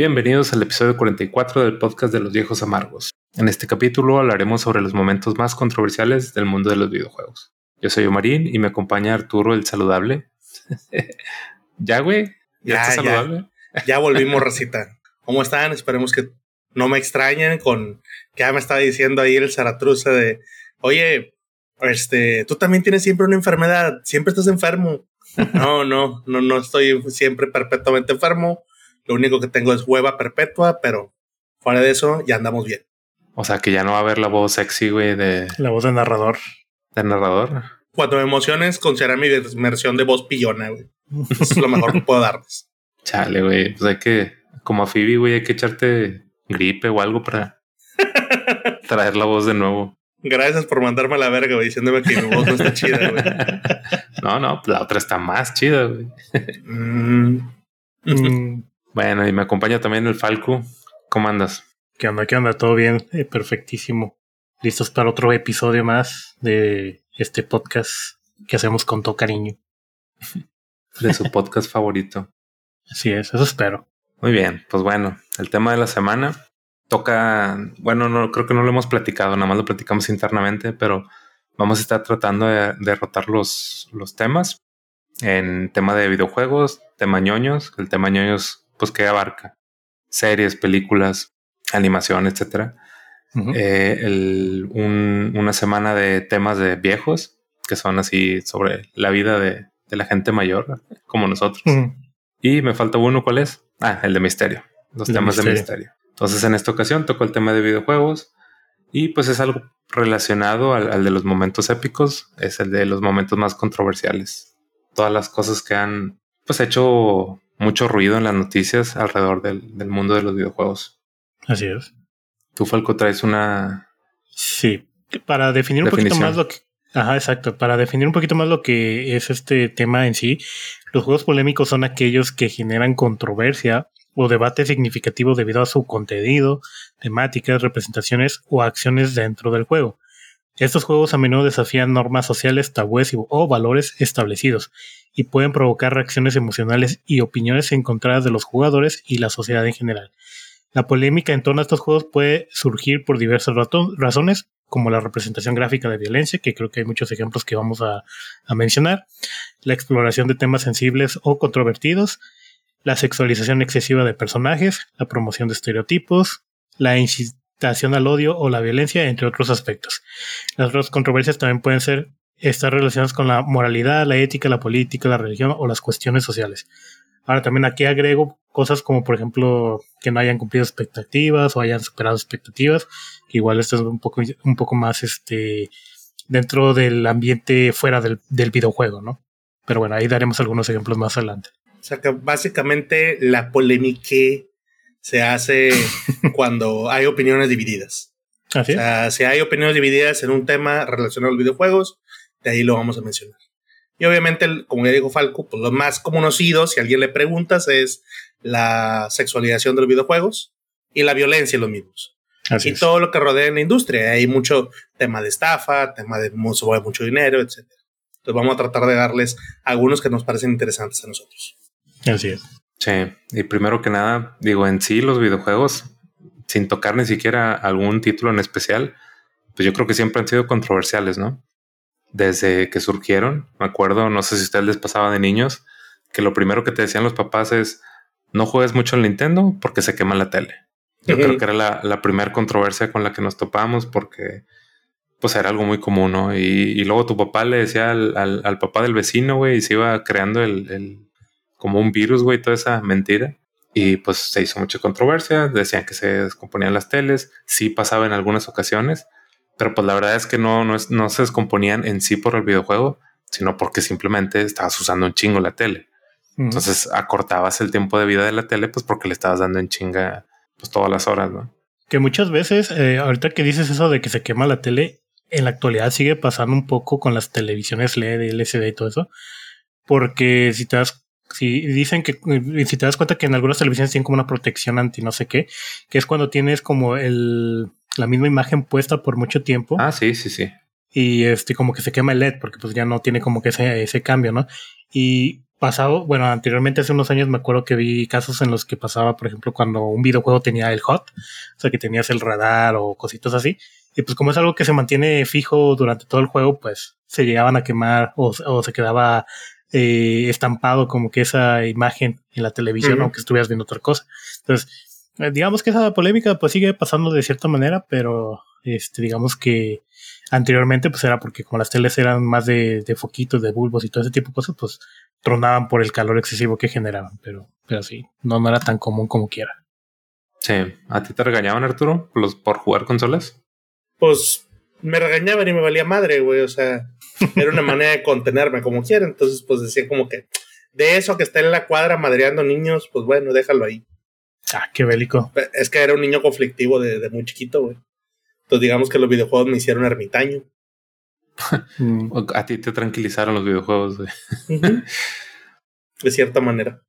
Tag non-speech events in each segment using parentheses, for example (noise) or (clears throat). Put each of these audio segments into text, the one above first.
Bienvenidos al episodio 44 del podcast de los viejos amargos. En este capítulo hablaremos sobre los momentos más controversiales del mundo de los videojuegos. Yo soy Omarín y me acompaña Arturo el saludable. (laughs) ¿Ya, güey? ¿Ya, estás saludable? Ya, volvimos, (laughs) Recita. ¿Cómo están? Esperemos que no me extrañen con que ya me estaba diciendo ahí el Zaratruza de, oye, este, tú también tienes siempre una enfermedad, siempre estás enfermo. No, no, no, no estoy siempre perpetuamente enfermo. Lo único que tengo es hueva perpetua, pero fuera de eso ya andamos bien. O sea que ya no va a haber la voz sexy, güey, de... La voz de narrador. De narrador. Cuando me emociones, considera mi versión de voz pillona, güey. es lo mejor que puedo darles. (laughs) Chale, güey. Pues hay que, como a Phoebe, güey, hay que echarte gripe o algo para (laughs) traer la voz de nuevo. Gracias por mandarme a la verga, güey, diciéndome que mi voz no está chida, güey. (laughs) No, no, la otra está más chida, güey. Mm. Mm. Bueno, y me acompaña también el Falco. ¿Cómo andas? ¿Qué onda? ¿Qué onda? Todo bien, eh, perfectísimo. Listos para otro episodio más de este podcast que hacemos con todo cariño. (laughs) De su podcast favorito. Así es, eso espero. Muy bien, pues bueno, el tema de la semana toca, bueno, no creo que no lo hemos platicado, nada más lo platicamos internamente, pero vamos a estar tratando de derrotar los, los temas en tema de videojuegos, tema ñoños, el tema ñoños, pues que abarca series, películas, animación, etcétera. Eh, una semana de temas de viejos, que son así sobre la vida de, la gente mayor, como nosotros. Y me falta uno, ¿cuál es? Ah, el de misterio, los temas de misterio. Entonces en esta ocasión tocó el tema de videojuegos y pues es algo relacionado al, de los momentos épicos, es el de los momentos más controversiales. Todas las cosas que han pues hecho mucho ruido en las noticias alrededor del, mundo de los videojuegos. Así es. Tú, Falco, traes una... Sí, para definir un poquito más lo que... Ajá, exacto. Para definir un poquito más lo que es este tema en sí, los juegos polémicos son aquellos que generan controversia o debate significativo debido a su contenido, temáticas, representaciones o acciones dentro del juego. Estos juegos a menudo desafían normas sociales, tabúes o valores establecidos y pueden provocar reacciones emocionales y opiniones encontradas de los jugadores y la sociedad en general. La polémica en torno a estos juegos puede surgir por diversas razones, como la representación gráfica de violencia, que creo que hay muchos ejemplos que vamos a, mencionar, la exploración de temas sensibles o controvertidos, la sexualización excesiva de personajes, la promoción de estereotipos, la incitación al odio o la violencia, entre otros aspectos. Las otras controversias también pueden ser estar relacionadas con la moralidad, la ética, la política, la religión o las cuestiones sociales. Ahora también aquí agrego cosas como por ejemplo que no hayan cumplido expectativas o hayan superado expectativas, igual esto es un poco, un poco más este dentro del ambiente fuera del, del videojuego, ¿no? Pero bueno, ahí daremos algunos ejemplos más adelante. O sea que básicamente la polémica se hace (laughs) cuando hay opiniones divididas. o sea, si hay opiniones divididas en un tema relacionado a los videojuegos, de ahí lo vamos a mencionar. Y obviamente, como ya dijo Falco, pues lo más conocido, si a alguien le preguntas, es la sexualización de los videojuegos y la violencia en los mismos. y todo lo que rodea en la industria. Hay mucho tema de estafa, tema de mucho, mucho dinero, etc. Entonces vamos a tratar de darles algunos que nos parecen interesantes a nosotros. Así es. Sí, y primero que nada, digo, en sí los videojuegos, sin tocar ni siquiera algún título en especial, pues yo creo que siempre han sido controversiales, ¿no? Desde que surgieron, me acuerdo, no sé si a ustedes les pasaba de niños, que lo primero que te decían los papás es, no juegues mucho en Nintendo porque se quema la tele. Yo creo que era la, primera controversia con la que nos topamos porque pues era algo muy común, ¿no? Y, luego tu papá le decía al, al, papá del vecino, güey, y se iba creando el como un virus, güey, toda esa mentira. Y pues se hizo mucha controversia, decían que se descomponían las teles, sí pasaba en algunas ocasiones, pero pues la verdad es que no, no, no se descomponían en sí por el videojuego, sino porque simplemente estabas usando un chingo la tele. Entonces acortabas el tiempo de vida de la tele, pues porque le estabas dando en chinga pues todas las horas, ¿no? Que muchas veces, eh, ahorita que dices eso de que se quema la tele, en la actualidad sigue pasando un poco con las televisiones LED, LCD y todo eso. Porque si te das Sí, dicen que si te das cuenta que en algunas televisiones tienen como una protección anti no sé qué, que es cuando tienes como el, la misma imagen puesta por mucho tiempo. Ah, sí, sí, sí. Y este, como que se quema el LED porque pues ya no tiene como que ese, ese cambio, ¿no? Y pasado, bueno, anteriormente hace unos años me acuerdo que vi casos en los que pasaba, por ejemplo, cuando un videojuego tenía el hot, o sea, que tenías el radar o cositas así. Y pues como es algo que se mantiene fijo durante todo el juego, pues se llegaban a quemar o, se quedaba eh, estampado como que esa imagen en la televisión, aunque estuvieras viendo otra cosa. Entonces, eh, digamos que esa polémica pues sigue pasando de cierta manera, pero este, digamos que anteriormente pues era porque como las teles eran más de, de foquitos, de bulbos y todo ese tipo de cosas, pues tronaban por el calor excesivo que generaban, pero, pero sí, no, no era tan común como quiera. Sí, ¿a ti te regañaban Arturo los, por jugar consolas? Pues me regañaban y me valía madre, güey, o sea, era una manera de contenerme como quiera, entonces pues decía como que de eso que está en la cuadra madreando niños, pues bueno, déjalo ahí. Ah, qué bélico. Es que era un niño conflictivo de, de muy chiquito, güey. Entonces digamos que los videojuegos me hicieron ermitaño. (laughs) A ti te tranquilizaron los videojuegos. De cierta manera.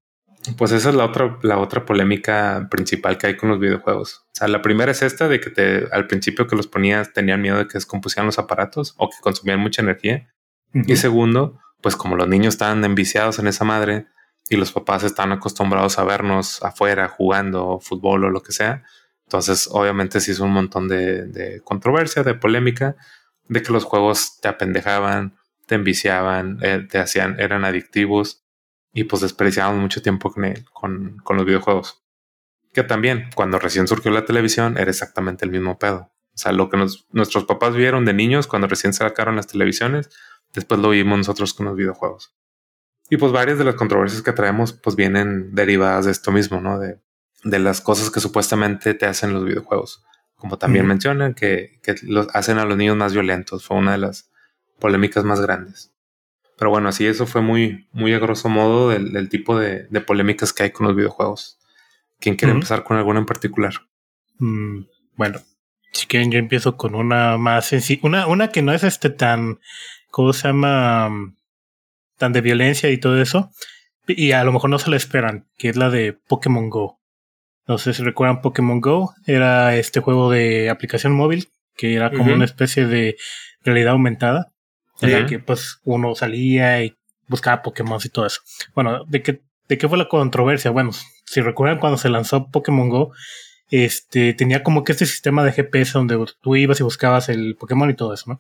Pues esa es la otra, la otra polémica principal que hay con los videojuegos. O sea, la primera es esta de que te, al principio que los ponías tenían miedo de que descompusieran los aparatos o que consumían mucha energía. Y segundo, pues como los niños estaban enviciados en esa madre y los papás están acostumbrados a vernos afuera jugando fútbol o lo que sea, entonces obviamente se hizo un montón de, de controversia, de polémica de que los juegos te apendejaban, te enviciaban, eh, te hacían, eran adictivos y pues desperdiciaban mucho tiempo con, con, los videojuegos. Que también, cuando recién surgió la televisión, era exactamente el mismo pedo. O sea, lo que nuestros papás vieron de niños cuando recién sacaron las televisiones, después lo vimos nosotros con los videojuegos. Y pues varias de las controversias que traemos pues vienen derivadas de esto mismo, ¿no? De, de las cosas que supuestamente te hacen los videojuegos como también mencionan, que, que los hacen a los niños más violentos. Fue una de las polémicas más grandes. Pero bueno, así eso fue muy, muy a grosso modo del, tipo de, polémicas que hay con los videojuegos. ¿Quién quiere empezar con alguna en particular? Mm, bueno, si quieren yo empiezo con una más sencilla, una, una que no es este tan, ¿cómo se llama? Tan de violencia y todo eso. Y a lo mejor no se la esperan, que es la de Pokémon Go. No sé si recuerdan Pokémon Go. Era este juego de aplicación móvil que era como una especie de realidad aumentada. La que pues uno salía y buscaba Pokémon y todo eso. Bueno, ¿de qué, ¿de qué fue la controversia? Bueno, si recuerdan cuando se lanzó Pokémon Go, este tenía como que este sistema de GPS donde tú ibas y buscabas el Pokémon y todo eso, ¿no?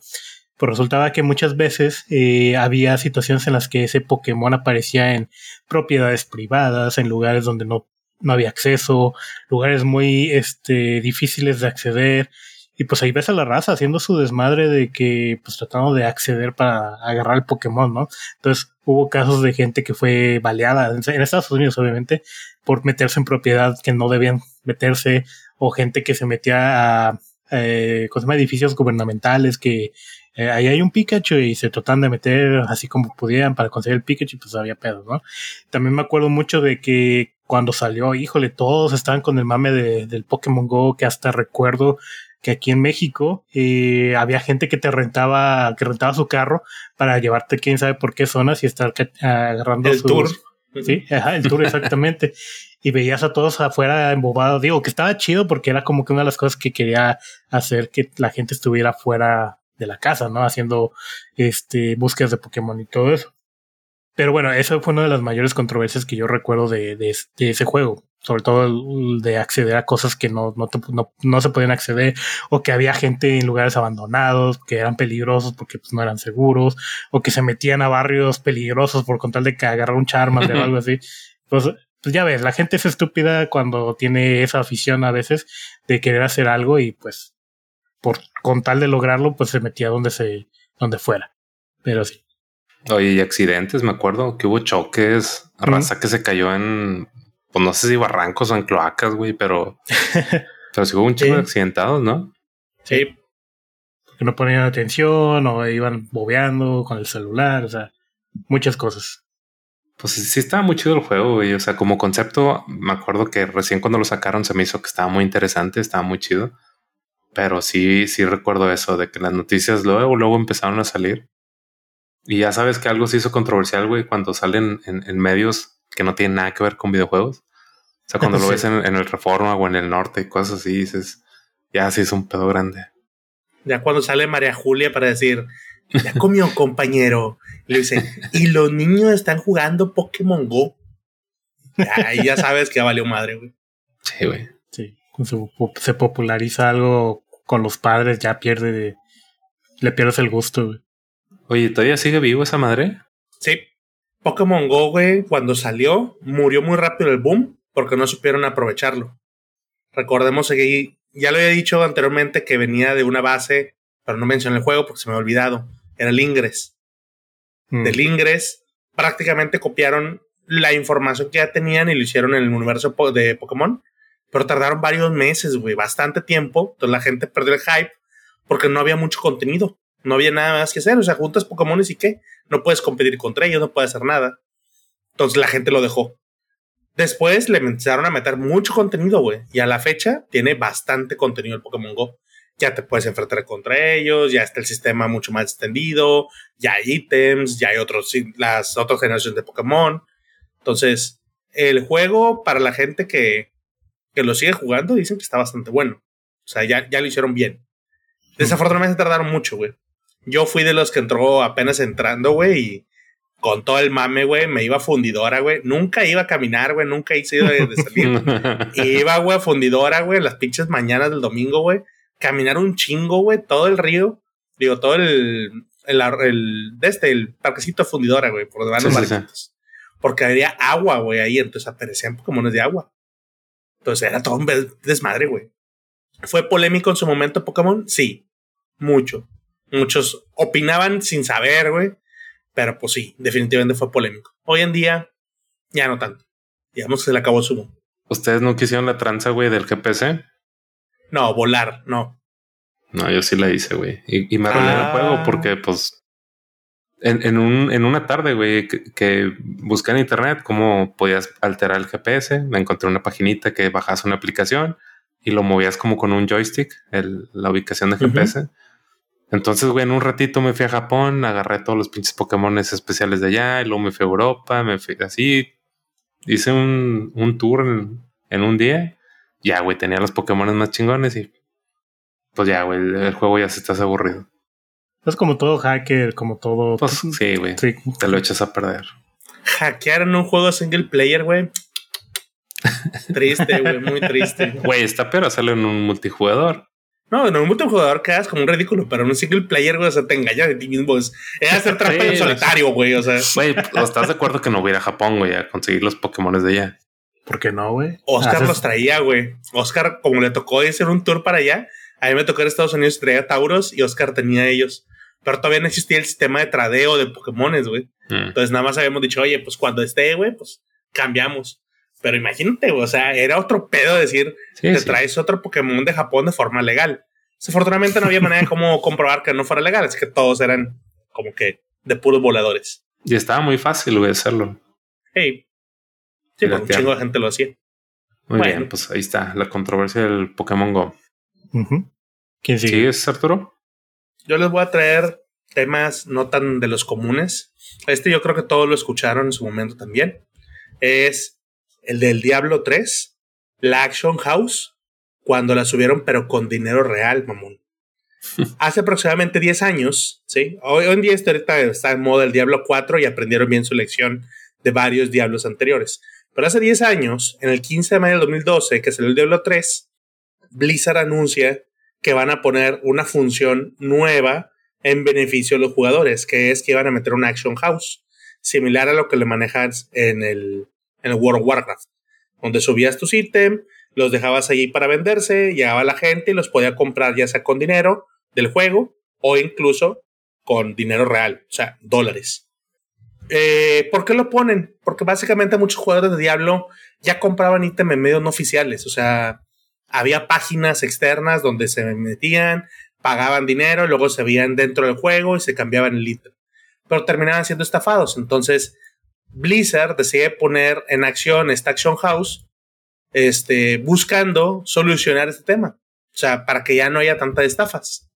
Pues resultaba que muchas veces eh, había situaciones en las que ese Pokémon aparecía en propiedades privadas, en lugares donde no no había acceso, lugares muy este, difíciles de acceder. Y pues ahí ves a la raza haciendo su desmadre de que, pues tratando de acceder para agarrar el Pokémon, ¿no? Entonces hubo casos de gente que fue baleada en Estados Unidos, obviamente, por meterse en propiedad que no debían meterse, o gente que se metía a, eh, edificios gubernamentales que eh, ahí hay un Pikachu y se tratan de meter así como pudieran para conseguir el Pikachu, pues había pedos, ¿no? También me acuerdo mucho de que cuando salió, híjole, todos estaban con el mame de, del Pokémon Go, que hasta recuerdo que aquí en México eh, había gente que te rentaba, que rentaba su carro para llevarte quién sabe por qué zonas y estar agarrando el tour. Sí, el tour exactamente. y veías a todos afuera embobados. Digo que estaba chido porque era como que una de las cosas que quería hacer que la gente estuviera fuera de la casa, ¿no? Haciendo este búsquedas de Pokémon y todo eso. Pero bueno, esa fue una de las mayores controversias que yo recuerdo de, de, ese juego. Sobre todo de acceder a cosas que no, no, no, no, se podían acceder, o que había gente en lugares abandonados, que eran peligrosos porque pues, no eran seguros, o que se metían a barrios peligrosos por contar de que agarrar un Charmander o algo así. (laughs) Pues, pues ya ves, la gente es estúpida cuando tiene esa afición a veces de querer hacer algo y pues por con tal de lograrlo, pues se metía donde se, donde fuera. Pero sí. Oye, y accidentes, me acuerdo que hubo choques, raza que se cayó en, pues no sé si barrancos o en cloacas, güey, pero, (laughs) pero sí hubo un chico de accidentados, ¿no? Sí. Porque no ponían atención o iban bobeando con el celular, o sea, muchas cosas. Pues sí estaba muy chido el juego, güey. O sea, como concepto, me acuerdo que recién cuando lo sacaron se me hizo que estaba muy interesante, estaba muy chido. Pero sí, sí recuerdo eso de que las noticias luego, luego empezaron a salir. Y ya sabes que algo se hizo controversial, güey, cuando salen en, medios que no tienen nada que ver con videojuegos. O sea, cuando lo ves en, el Reforma o en el Norte y cosas así, dices, ya sí es un pedo grande. Ya cuando sale María Julia para decir, Ya comió, (laughs) compañero. Y le dice, y los niños están jugando Pokémon Go. Ahí ya sabes que ya valió madre, güey. Sí, güey. Sí. Se populariza algo con los padres, ya pierde. Le pierdes el gusto, güey. Oye, ¿todavía sigue vivo esa madre? Sí. Pokémon Go, güey, cuando salió, murió muy rápido el boom porque no supieron aprovecharlo. Recordemos que ya lo había dicho anteriormente que venía de una base, pero no mencioné el juego porque se me ha olvidado. Era el Ingress. Mm. Del Ingress prácticamente copiaron la información que ya tenían y lo hicieron en el universo de Pokémon, pero tardaron varios meses, güey, bastante tiempo. Entonces la gente perdió el hype porque no había mucho contenido. No había nada más que hacer. O sea, juntas Pokémon y qué. No puedes competir contra ellos, no puedes hacer nada. Entonces la gente lo dejó. Después le empezaron a meter mucho contenido, güey. Y a la fecha tiene bastante contenido el Pokémon Go. Ya te puedes enfrentar contra ellos, ya está el sistema mucho más extendido, ya hay ítems, ya hay otros, las otras generaciones de Pokémon. Entonces, el juego para la gente que, que lo sigue jugando dicen que está bastante bueno. O sea, ya, ya lo hicieron bien. Desafortunadamente tardaron mucho, güey. Yo fui de los que entró apenas entrando, güey, y con todo el mame, güey, me iba a fundidora, güey. Nunca iba a caminar, güey, nunca hice de, de salir. (laughs) iba, güey, a fundidora, güey, las pinches mañanas del domingo, güey. Caminar un chingo, güey, todo el río. Digo, todo el, el, el, de este, el parquecito fundidora, güey, por debajo de los Porque había agua, güey, ahí, entonces aparecían Pokémon de agua. Entonces era todo un desmadre, güey. ¿Fue polémico en su momento Pokémon? Sí, mucho. Muchos opinaban sin saber, güey. Pero pues sí, definitivamente fue polémico. Hoy en día, ya no tanto. Digamos que se le acabó su. ¿Ustedes no quisieron la tranza, güey, del GPS? No, volar, no. No, yo sí la hice, güey. Y, me arruiné el juego ah. porque, pues, en, en, un, en una tarde, güey, que, busqué en internet cómo podías alterar el GPS. Me encontré una paginita que bajas una aplicación y lo movías como con un joystick, el, la ubicación de GPS. Entonces, güey, en un ratito me fui a Japón, agarré todos los pinches Pokémon especiales de allá, y luego me fui a Europa, me fui así. Hice un, un tour en, un día. Ya, güey, tenía los Pokémon más chingones y pues ya, güey, el, juego ya se estás aburrido. Es como todo hacker, como todo. Pues, sí, güey. Te lo echas a perder. Hackear en un juego single player, güey. (laughs) triste, güey, muy triste. Güey, está peor hacerlo en un multijugador. No, en un multijugador quedas como un ridículo, pero en un single player, güey, o sea, te engañas de ti mismo. Es, hacer trampa en solitario, güey, o sea. Güey, ¿estás de acuerdo que no voy a ir a Japón, güey, a conseguir los Pokémon de allá? ¿Por qué no, güey? Oscar los traía, güey. Oscar, como le tocó hacer un tour para allá, a mí me tocó en Estados Unidos y traía Tauros y Oscar tenía ellos. Pero todavía no existía el sistema de tradeo de Pokémones, güey. Mm. Entonces nada más habíamos dicho, oye, pues cuando esté, güey, pues cambiamos. Pero imagínate, o sea, era otro pedo decir, te traes otro Pokémon de Japón de forma legal. Desafortunadamente no había (laughs) manera de cómo comprobar que no fuera legal, así que todos eran como que de puros voladores. Y estaba muy fácil, güey, hacerlo. Hey. Sí, pues un chingo de gente lo hacía. Muy bien, pues ahí está, la controversia del Pokémon Go. ¿Quién sigue? ¿Sigues, Arturo? Yo les voy a traer temas no tan de los comunes. Este yo creo que todos lo escucharon en su momento también. Es el del Diablo 3, la Action House cuando la subieron, pero con dinero real, mamón. (laughs) Hace aproximadamente 10 años, ¿sí? Hoy, en día ahorita está en moda el Diablo 4 y aprendieron bien su lección de varios Diablos anteriores. Pero hace 10 años, en el 15 de mayo del 2012, que salió el Diablo 3, Blizzard anuncia que van a poner una función nueva en beneficio de los jugadores, que es que van a meter una Action House, similar a lo que le manejas en el, en el World of Warcraft, donde subías tus ítems, los dejabas allí para venderse, llegaba la gente y los podía comprar ya sea con dinero del juego o incluso con dinero real, o sea, dólares. Eh, ¿Por qué lo ponen? Porque básicamente muchos jugadores de Diablo ya compraban ítems en medios no oficiales, o sea, había páginas externas donde se metían, pagaban dinero, luego se veían dentro del juego y se cambiaban el ítem. Pero terminaban siendo estafados. Entonces, Blizzard decide poner en acción esta Action House este, buscando solucionar este tema. O sea, para que ya no haya tantas estafas.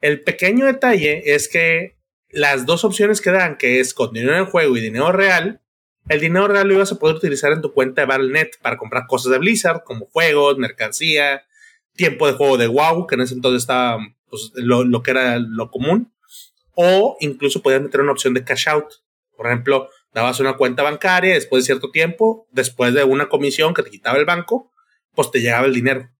El pequeño detalle es que las dos opciones que dan, que es con dinero juego y dinero real, el dinero real lo ibas a poder utilizar en tu cuenta de Battle.net para comprar cosas de Blizzard, como juegos, mercancía, tiempo de juego de WoW, que en ese entonces estaba pues, lo, lo, que era lo común. o incluso podías meter una opción de cash out. Por ejemplo, dabas una cuenta bancaria después de cierto tiempo, después de una comisión que te quitaba el banco, pues te llegaba el dinero.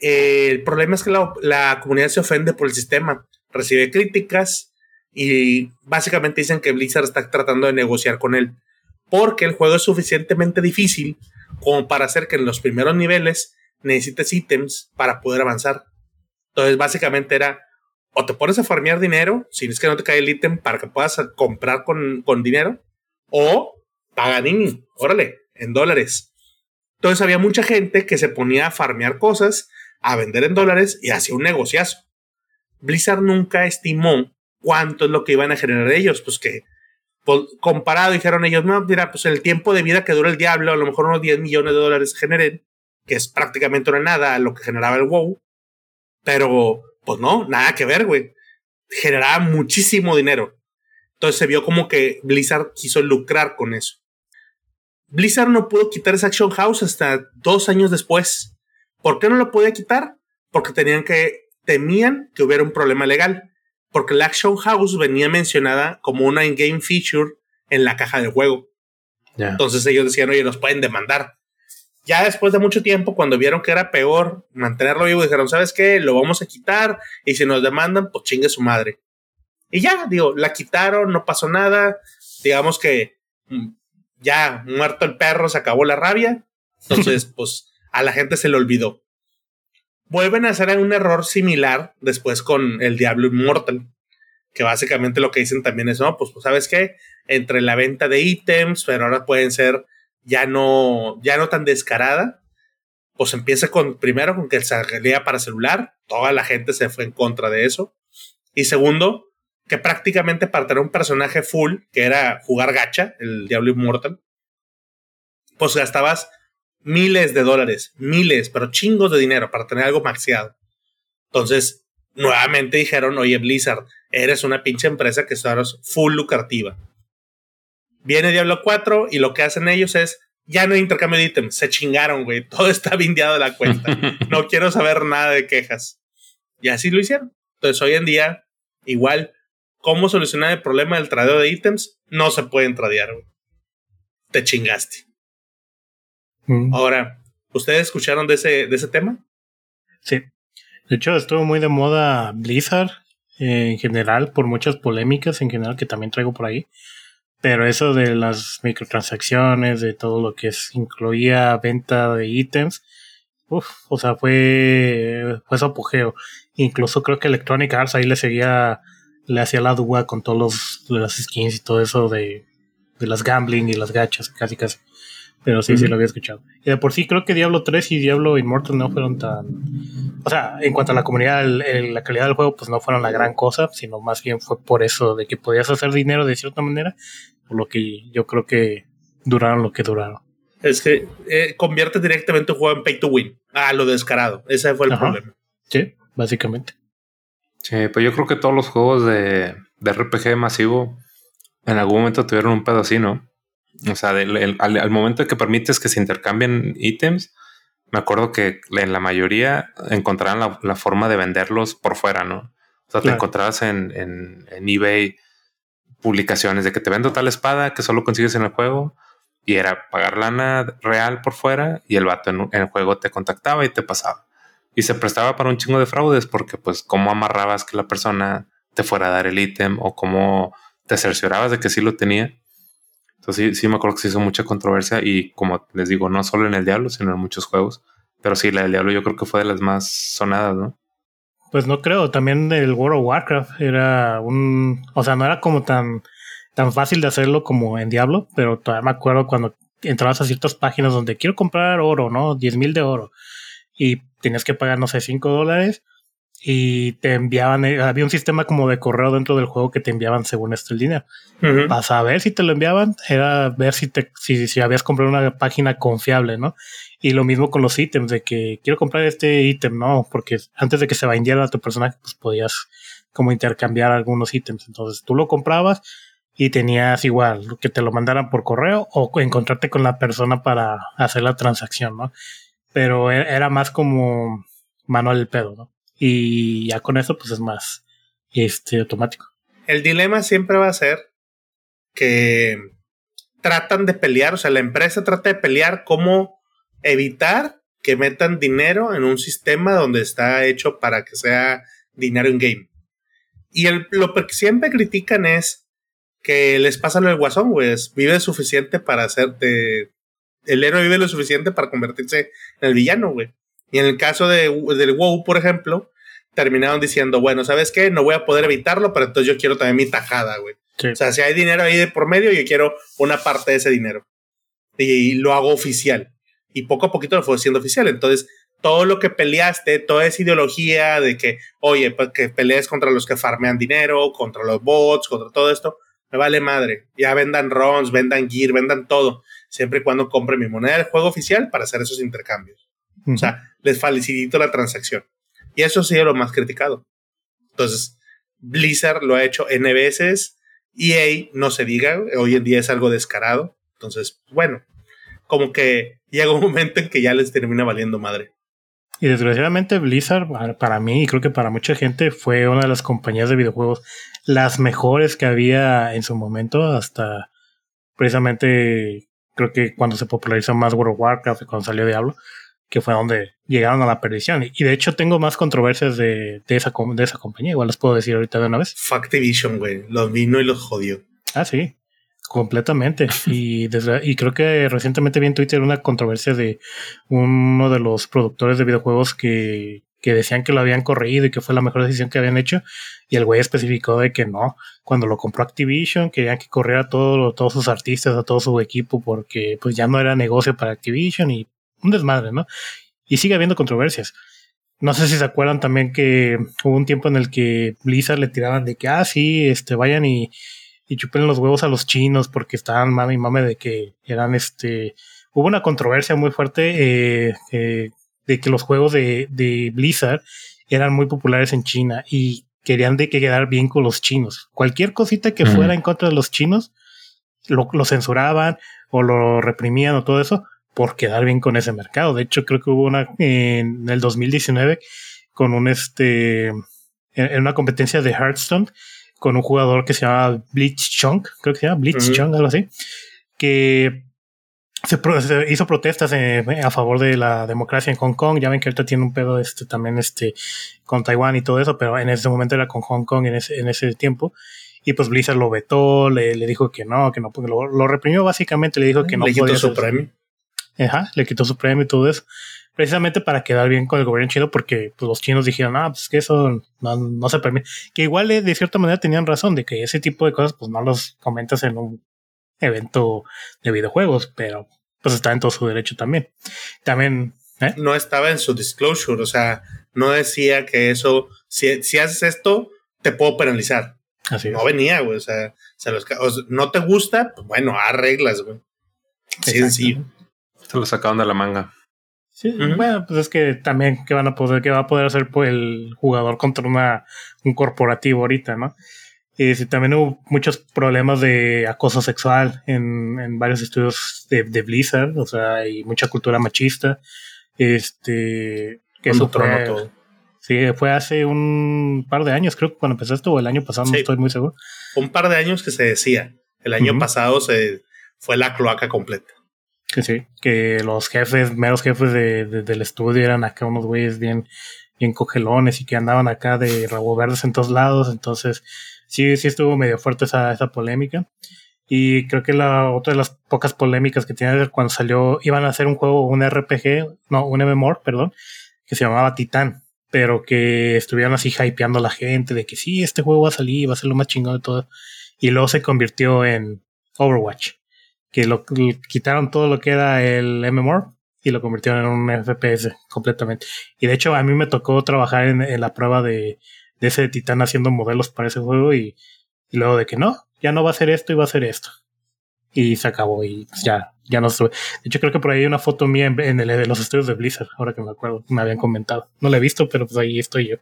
el problema es que la, la, comunidad se ofende por el sistema, recibe críticas y básicamente dicen que Blizzard está tratando de negociar con él porque el juego es suficientemente difícil como para hacer que en los primeros niveles necesites ítems para poder avanzar. Entonces, básicamente era o te pones a farmear dinero, si es que no te cae el ítem para que puedas comprar con, con dinero, o Paganini, órale, en dólares. Entonces había mucha gente que se ponía a farmear cosas, a vender en dólares y hacía un negociazo. Blizzard nunca estimó cuánto es lo que iban a generar ellos, pues que pues, comparado dijeron ellos, no, mira, pues el tiempo de vida que dura el diablo, a lo mejor unos 10 millones de dólares generen, que es prácticamente una nada lo que generaba el WoW, pero pues no, nada que ver, güey. Generaba muchísimo dinero. Entonces se vio como que Blizzard quiso lucrar con eso. Blizzard no pudo quitar esa Action House hasta dos años después. ¿Por qué no lo podía quitar? Porque tenían que, temían que hubiera un problema legal. Porque la Action House venía mencionada como una in-game feature en la caja del juego. Entonces ellos decían, oye, nos pueden demandar. Ya después de mucho tiempo, cuando vieron que era peor mantenerlo vivo, dijeron, ¿sabes qué? Lo vamos a quitar y si nos demandan, pues chingue su madre. Y ya, digo, la quitaron, no pasó nada. Digamos que mm, ya muerto el perro, se acabó la rabia. Entonces, (laughs) pues a la gente se le olvidó. Vuelven a hacer un error similar después con el Diablo Immortal, que básicamente lo que dicen también es, no, pues, pues sabes qué, entre la venta de ítems, pero ahora pueden ser ya no, ya no tan descarada, pues empieza con, primero, con que salía para celular, toda la gente se fue en contra de eso. Y segundo, que prácticamente para tener un personaje full, que era jugar gacha, el Diablo Immortal, pues gastabas miles de dólares, miles, pero chingos de dinero para tener algo maxiado. Entonces, nuevamente dijeron, oye Blizzard, eres una pinche empresa que es full lucrativa. Viene Diablo 4 y lo que hacen ellos es, ya no hay intercambio de ítems, se chingaron, güey, (laughs) todo está vindeado de la cuenta. (laughs) no quiero saber nada de quejas. Y así lo hicieron. Entonces hoy en día, igual, ¿cómo solucionar el problema del tradeo de ítems? No se pueden tradear, güey. Te chingaste. Mm. Ahora, ¿ustedes escucharon de ese, de ese tema? Sí. De hecho, estuvo muy de moda Blizzard eh, en general, por muchas polémicas en general que también traigo por ahí. Pero eso de las microtransacciones, de todo lo que es, incluía venta de ítems, uff, o sea, fue, fue su apogeo. Incluso creo que Electronic Arts ahí le seguía, le hacía la duda con todos los, las skins y todo eso de, de las gambling y las gachas, casi casi. Pero sí, sí lo había escuchado. Y de por sí creo que Diablo 3 y Diablo Immortal no fueron tan... O sea, en cuanto a la comunidad, la calidad del juego, pues no fueron la gran cosa, sino más bien fue por eso de que podías hacer dinero de cierta manera, por lo que yo creo que duraron lo que duraron. Es que eh, convierte directamente un juego en pay to win. Ah, lo descarado. Ese fue el problema. Sí, básicamente. Sí, pues yo creo que todos los juegos de, de RPG masivo en algún momento tuvieron un pedo así, ¿no? O sea, al, momento que permites que se intercambien ítems, me acuerdo que en la mayoría encontraban la, forma de venderlos por fuera, ¿no? O sea, te encontrabas en, en, eBay publicaciones de que te vendo tal espada que solo consigues en el juego y era pagar lana real por fuera y el vato en, el juego te contactaba y te pasaba. Y se prestaba para un chingo de fraudes porque pues cómo amarrabas que la persona te fuera a dar el ítem o cómo te cerciorabas de que sí lo tenía entonces sí, sí me acuerdo que se hizo mucha controversia y como les digo, no solo en el Diablo, sino en muchos juegos. Pero sí, la del Diablo yo creo que fue de las más sonadas, ¿no? Pues no creo, también el World of Warcraft era un, o sea, no era como tan, tan fácil de hacerlo como en Diablo, pero todavía me acuerdo cuando entrabas a ciertas páginas donde quiero comprar oro, ¿no? 10 mil de oro. Y tenías que pagar, no sé, 5 dólares y te enviaban, eh, había un sistema como de correo dentro del juego que te enviaban según esto el dinero. Vas a ver si te lo enviaban, era ver si te, si, si habías comprado una página confiable, ¿no? Y lo mismo con los ítems, de que quiero comprar este ítem, ¿no? Porque antes de que se vendiera tu personaje, pues podías como intercambiar algunos ítems. Entonces tú lo comprabas y tenías igual que te lo mandaran por correo o encontrarte con la persona para hacer la transacción, ¿no? Pero e, era más como manual el pedo, ¿no? y ya con eso pues es más este automático. el dilema siempre va a ser que tratan de pelear, o sea, la empresa trata de pelear cómo evitar que metan dinero en un sistema donde está hecho para que sea dinero en game. Y lo que siempre critican es que les pasa lo del guasón, güey. Vive suficiente para hacerte. El héroe vive lo suficiente para convertirse en el villano, güey. Y en el caso de, del WoW, por ejemplo, terminaron diciendo, bueno, ¿sabes qué? No voy a poder evitarlo, pero entonces yo quiero también mi tajada, güey. O sea, si hay dinero ahí de por medio, yo quiero una parte de ese dinero. Y, lo hago oficial. Y poco a poquito lo fue siendo oficial. Entonces, todo lo que peleaste, toda esa ideología de que, oye, pues que pelees contra los que farmean dinero, contra los bots, contra todo esto, me vale madre. Ya vendan ROMs, vendan gear, vendan todo. Siempre y cuando compre mi moneda del juego oficial para hacer esos intercambios. O sea, les facilito la transacción. Y eso sí es lo más criticado. Entonces, Blizzard lo ha hecho N veces. EA, no se diga, hoy en día es algo descarado. Entonces, bueno, como que llega un momento en que ya les termina valiendo madre. Y desgraciadamente Blizzard, para mí y creo que para mucha gente, fue una de las compañías de videojuegos las mejores que había en su momento, hasta precisamente creo que cuando se popularizó más World of Warcraft y cuando salió Diablo, que fue donde llegaron a la perdición. Y de hecho tengo más controversias de, esa, de esa compañía, igual las puedo decir ahorita de una vez. Factivision, güey, los vino y los jodió. Ah, sí, completamente. y, y creo que recientemente vi en Twitter una controversia de uno de los productores de videojuegos que, que decían que lo habían corregido y que fue la mejor decisión que habían hecho. Y el güey especificó de que no, cuando lo compró Activision, querían que corriera todo, todos sus artistas, a todo su equipo, porque pues ya no era negocio para Activision y un desmadre, ¿no? Y sigue habiendo controversias. No sé si se acuerdan también que hubo un tiempo en el que Blizzard le tiraban de que, ah, sí, este, vayan y, y chupen los huevos a los chinos porque estaban mame y mame de que eran, este, hubo una controversia muy fuerte eh, eh, de que los juegos de, de, Blizzard eran muy populares en China y querían de que quedar bien con los chinos. Cualquier cosita que fuera en contra de los chinos, lo, lo censuraban o lo reprimían o todo eso por quedar bien con ese mercado. De hecho, creo que hubo una en el 2019 con un este en una competencia de Hearthstone con un jugador que se llama Bleach Chunk, creo que se llama Bleach Chunk, algo así, que se, hizo protestas a favor de la democracia en Hong Kong. Ya ven que ahorita tiene un pedo este también este con Taiwán y todo eso, pero en ese momento era con Hong Kong en ese, en ese tiempo. Y pues Blizzard lo vetó, le, le dijo que no, que no, porque lo, lo reprimió básicamente, le dijo que no le podía. su premio. Ajá, le quitó su premio y todo eso. Precisamente para quedar bien con el gobierno chino, porque pues, los chinos dijeron, ah, pues que eso no, no se permite. Que igual eh, de cierta manera tenían razón de que ese tipo de cosas, pues no los comentas en un evento de videojuegos, pero pues está en todo su derecho también. También. ¿eh? No estaba en su disclosure, o sea, no decía que eso, si, si haces esto, te puedo penalizar. Así no venía, güey, o sea, no te gusta, pues bueno, arreglas, güey. Sencillo. Se lo sacaron de la manga. Sí, bueno, pues es que también que van a poder, que va a poder hacer pues, el jugador contra una, un corporativo ahorita, ¿no? Y sí, también hubo muchos problemas de acoso sexual en, en varios estudios de, de, Blizzard, o sea, hay mucha cultura machista. Este, que eso fue, todo. Sí, fue hace un par de años, creo que cuando empezó esto, o el año pasado, no estoy muy seguro. Un par de años que se decía. El año pasado se fue la cloaca completa. Que sí, que los jefes, meros jefes de, del estudio eran acá unos güeyes bien, bien cogelones y que andaban acá de rabo verdes en todos lados. Entonces, sí, sí estuvo medio fuerte esa, esa polémica. Y creo que la otra de las pocas polémicas que tiene cuando salió, iban a hacer un juego, un RPG, no, un MMOR, perdón, que se llamaba Titán, pero que estuvieron así hypeando a la gente de que sí, este juego va a salir, va a ser lo más chingón de todo. Y luego se convirtió en Overwatch que lo quitaron todo lo que era el MMOR y lo convirtieron en un FPS completamente. Y de hecho a mí me tocó trabajar en, la prueba de, ese titán haciendo modelos para ese juego y, luego de que no, ya no va a ser esto y va a ser esto. Y se acabó y pues ya, ya no estuve. De hecho creo que por ahí hay una foto mía en, el, de los estudios de Blizzard, ahora que me acuerdo, me habían comentado. No la he visto, pero pues ahí estoy yo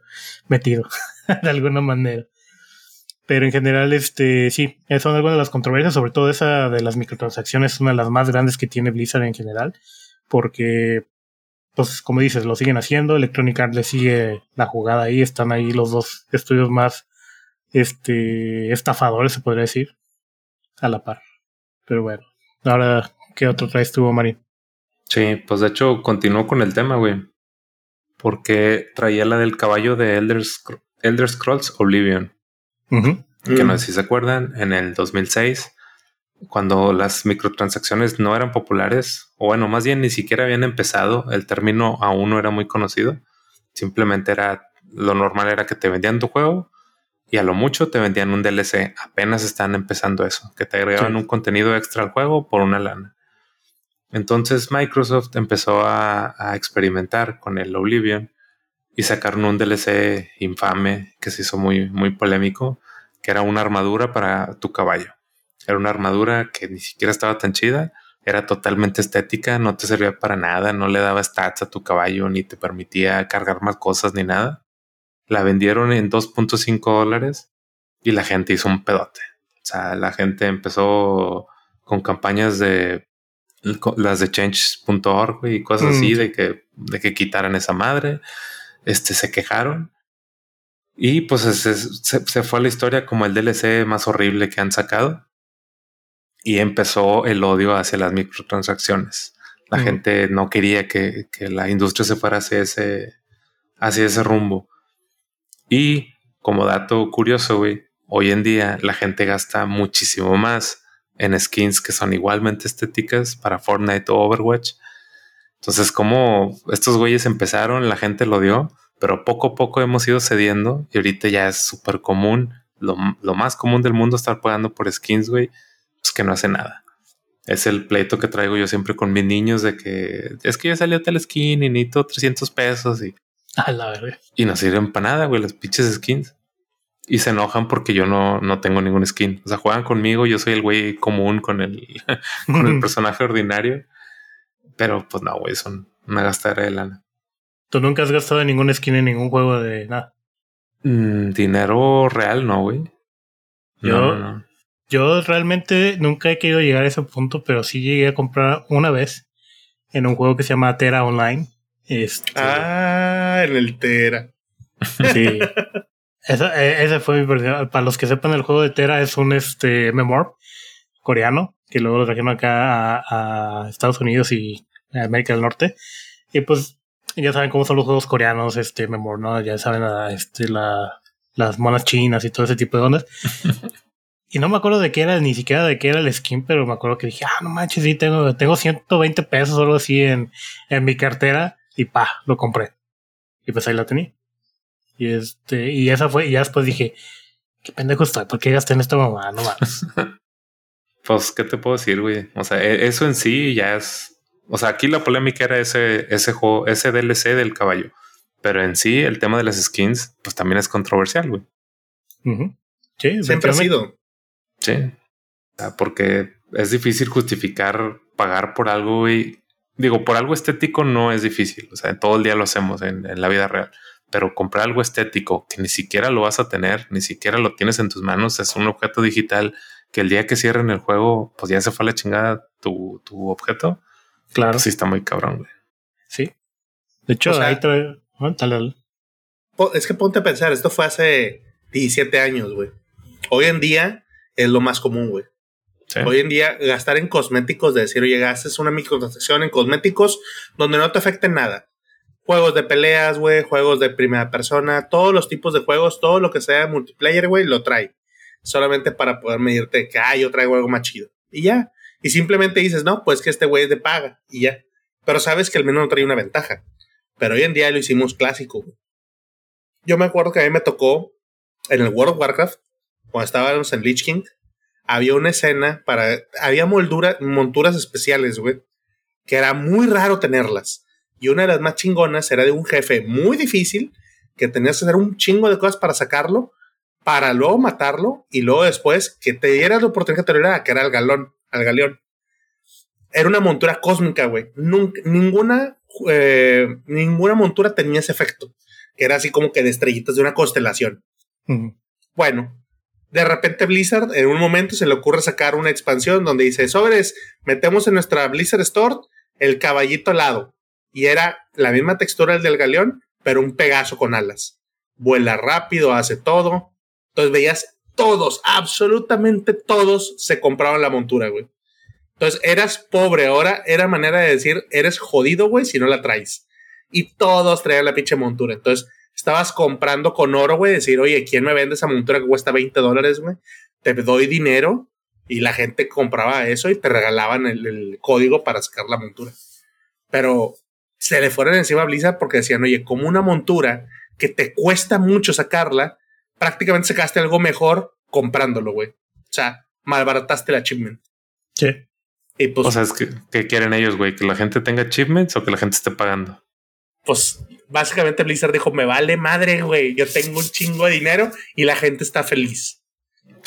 metido (laughs) de alguna manera. Pero en general, este, sí, son algunas de las controversias, sobre todo esa de las microtransacciones, es una de las más grandes que tiene Blizzard en general, porque, pues, como dices, lo siguen haciendo, Electronic Arts le sigue la jugada ahí, están ahí los dos estudios más este, estafadores, se podría decir, a la par. Pero bueno, ahora, ¿qué otro traes tú, Marín? Sí, pues de hecho continuó con el tema, güey. Porque traía la del caballo de Elder, Scrolls Oblivion. Que no sé si se acuerdan, en el 2006, cuando las microtransacciones no eran populares, o bueno, más bien ni siquiera habían empezado, el término aún no era muy conocido. Simplemente era lo normal era que te vendían tu juego y a lo mucho te vendían un DLC. Apenas están empezando eso, que te agregaban un contenido extra al juego por una lana. Entonces Microsoft empezó a, experimentar con el Oblivion y sacaron un DLC infame que se hizo muy, muy polémico, que era una armadura para tu caballo. Era una armadura que ni siquiera estaba tan chida, era totalmente estética, no te servía para nada, no le daba stats a tu caballo, ni te permitía cargar más cosas ni nada la vendieron en 2.5 dólares y la gente hizo un pedote. O sea, la gente empezó con campañas de las de change.org y cosas así mm. de que, de que quitaran esa madre. Este se quejaron y pues se, se, fue a la historia como el DLC más horrible que han sacado y empezó el odio hacia las microtransacciones. La mm. gente no quería que, que, la industria se fuera hacia ese, hacia ese rumbo. Y como dato curioso, güey, hoy en día la gente gasta muchísimo más en skins que son igualmente estéticas para Fortnite o Overwatch. Entonces, como estos güeyes empezaron, la gente lo dio, pero poco a poco hemos ido cediendo y ahorita ya es súper común, lo, más común del mundo estar pagando por skins, güey, pues que no hace nada. Es el pleito que traigo yo siempre con mis niños de que es que ya salió tal skin y necesito 300 pesos y (laughs) A la verdad. Y no sirven para nada, güey, las pinches skins. Y se enojan porque yo no, no tengo ningún skin. O sea, juegan conmigo, yo soy el güey común con el, (laughs) con el (laughs) personaje ordinario. Pero pues no, güey, son una gastadera de lana. ¿Tú nunca has gastado ningún skin en ningún juego de nada? Mm, dinero real, no, güey. Yo, yo realmente nunca he querido llegar a ese punto, pero sí llegué a comprar una vez en un juego que se llama Terra Online. Este, ah, en el Tera. Sí. (laughs) E, ese fue mi personal. Para los que sepan, el juego de Tera es un este MMOR coreano que luego lo trajeron acá a, Estados Unidos y a América del Norte. Y pues ya saben cómo son los juegos coreanos, este MMOR, ¿no? Ya saben este, la, las monas chinas y todo ese tipo de ondas. (laughs) y no me acuerdo de qué era, ni siquiera de qué era el skin, pero me acuerdo que dije, ah, no manches, sí, tengo, tengo 120 pesos o algo así en, en mi cartera y pa, lo compré. Y pues ahí la tenía. Y este, y esa fue, y ya después dije, qué pendejo estoy, ¿por qué gasté en esta mamá? No más. (laughs) pues, ¿qué te puedo decir, güey? O sea, e, eso en sí ya es. O sea, aquí la polémica era ese, ese juego, ese DLC del caballo. Pero en sí, el tema de las skins, pues también es controversial, güey. Sí, siempre ha sido. Sí. porque es difícil justificar pagar por algo, güey, digo, por algo estético no es difícil, o sea, todo el día lo hacemos en, la vida real, pero comprar algo estético que ni siquiera lo vas a tener, ni siquiera lo tienes en tus manos, es un objeto digital que el día que cierren el juego, pues ya se fue a la chingada tu, tu objeto. Claro. sí está muy cabrón, güey. Sí. De hecho, ahí trae... Es que ponte a pensar, esto fue hace 17 años, güey. Hoy en día es lo más común, güey. Hoy en día, gastar en cosméticos, de decir, oye, gastes una microtransacción en cosméticos donde no te afecte nada. Juegos de peleas, güey, juegos de primera persona, todos los tipos de juegos, todo lo que sea multiplayer, güey, lo trae. Solamente para poder medirte que, ah, yo traigo algo más chido. Y ya. Y simplemente dices, no, pues que este güey es de paga. Y ya. Pero sabes que al menos no trae una ventaja. Pero hoy en día lo hicimos clásico. Yo me acuerdo que a mí me tocó en el World of Warcraft, cuando estábamos en Lich King, había una escena para. Había moldura, monturas especiales, güey. Que era muy raro tenerlas. Y una de las más chingonas era de un jefe muy difícil. Que tenías que hacer un chingo de cosas para sacarlo. Para luego matarlo. Y luego después que te dieras la oportunidad que te que era el galón. Al galeón. Era una montura cósmica, güey. Ninguna. Eh, ninguna montura tenía ese efecto. Que era así como que de estrellitas de una constelación. Bueno, de repente Blizzard en un momento se le ocurre sacar una expansión donde dice, sobres, metemos en nuestra Blizzard Store el caballito alado. Y era la misma textura del galeón, pero un Pegaso con alas. Vuela rápido, hace todo. Entonces veías todos, absolutamente todos se compraban la montura, güey. Entonces eras pobre, ahora era manera de decir, eres jodido, güey, si no la traes. Y todos traían la pinche montura. Entonces estabas comprando con oro, güey, decir, oye, ¿quién me vende esa montura que cuesta 20 dólares, güey? Te doy dinero y la gente compraba eso y te regalaban el, código para sacar la montura. Pero se le fueron encima a Blizzard porque decían, oye, como una montura que te cuesta mucho sacarla, prácticamente sacaste algo mejor comprándolo, güey. O sea, malbarataste el achievement. Sí. Y pues, o sea, es que, ¿qué quieren ellos, güey? ¿Que la gente tenga achievements o que la gente esté pagando? Pues básicamente Blizzard dijo, me vale madre, güey. Yo tengo un chingo de dinero y la gente está feliz.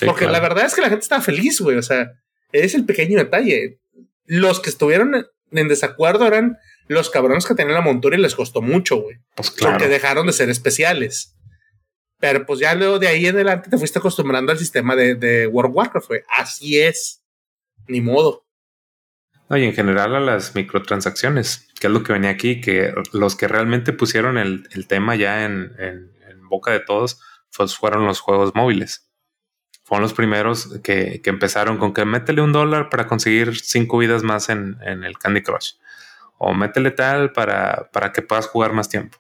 Porque la verdad es que la gente está feliz, güey. O sea, es el pequeño detalle. Los que estuvieron en desacuerdo eran los cabrones que tenían la montura y les costó mucho, güey. Pues claro. Porque dejaron de ser especiales. Pero pues ya luego de ahí en adelante te fuiste acostumbrando al sistema de, de World of Warcraft, güey. Así es. Ni modo. y en general a las microtransacciones, que es lo que venía aquí, que los que realmente pusieron el, el tema ya en, en, en, boca de todos pues fueron los juegos móviles. Fueron los primeros que, que, empezaron con que métele un dólar para conseguir cinco vidas más en, en el Candy Crush. O métele tal para, para que puedas jugar más tiempo.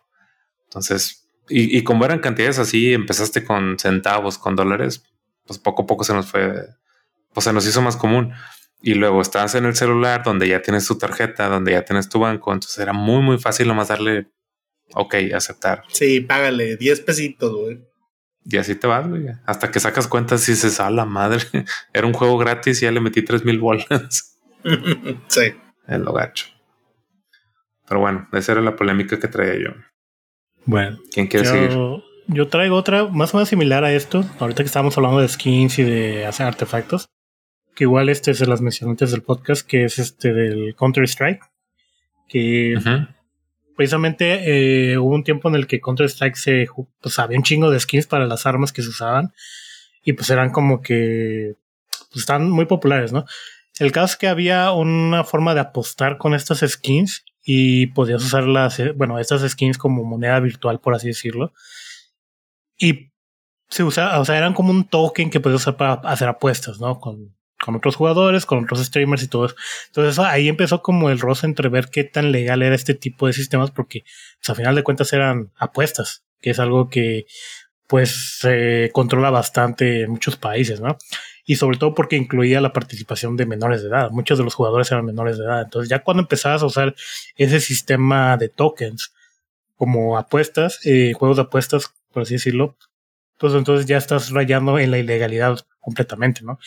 Entonces, y, como eran cantidades así, empezaste con centavos, con dólares, pues poco a poco se nos fue, pues se nos hizo más común. Y luego estás en el celular donde ya tienes tu tarjeta, donde ya tienes tu banco. Entonces era muy, muy fácil nomás darle, ok, aceptar. Sí, págale 10 pesitos, güey. Y así te vas, güey. Hasta que sacas cuentas y dices, a la madre, (laughs) era un juego gratis y ya le metí 3 mil bolas. (laughs) (laughs) sí. En lo gacho. Pero bueno, esa era la polémica que traía yo. Bueno, ¿quién quiere seguir? Yo traigo otra más o menos similar a esto. Ahorita que estamos hablando de skins y de hacer artefactos, que igual este se las mencioné antes del podcast, que es este del Counter Strike, que precisamente eh, hubo un tiempo en el que Counter Strike se, pues había un chingo de skins para las armas que se usaban y pues eran como que pues, están muy populares, ¿no? El caso es que había una forma de apostar con estas skins y podías usar las, eh, bueno, estas skins como moneda virtual, por así decirlo. Y se usa, o sea, eran como un token que podías usar para hacer apuestas, ¿no? Con, con otros jugadores, con otros streamers y todo eso. Entonces ahí empezó como el roce entre ver qué tan legal era este tipo de sistemas, porque pues, a final de cuentas eran apuestas, que es algo que pues se controla bastante en muchos países, ¿no? Y sobre todo porque incluía la participación de menores de edad. Muchos de los jugadores eran menores de edad. Entonces ya cuando empezabas a usar ese sistema de tokens como apuestas, eh, juegos de apuestas, por así decirlo, pues entonces ya estás rayando en la ilegalidad completamente, ¿no?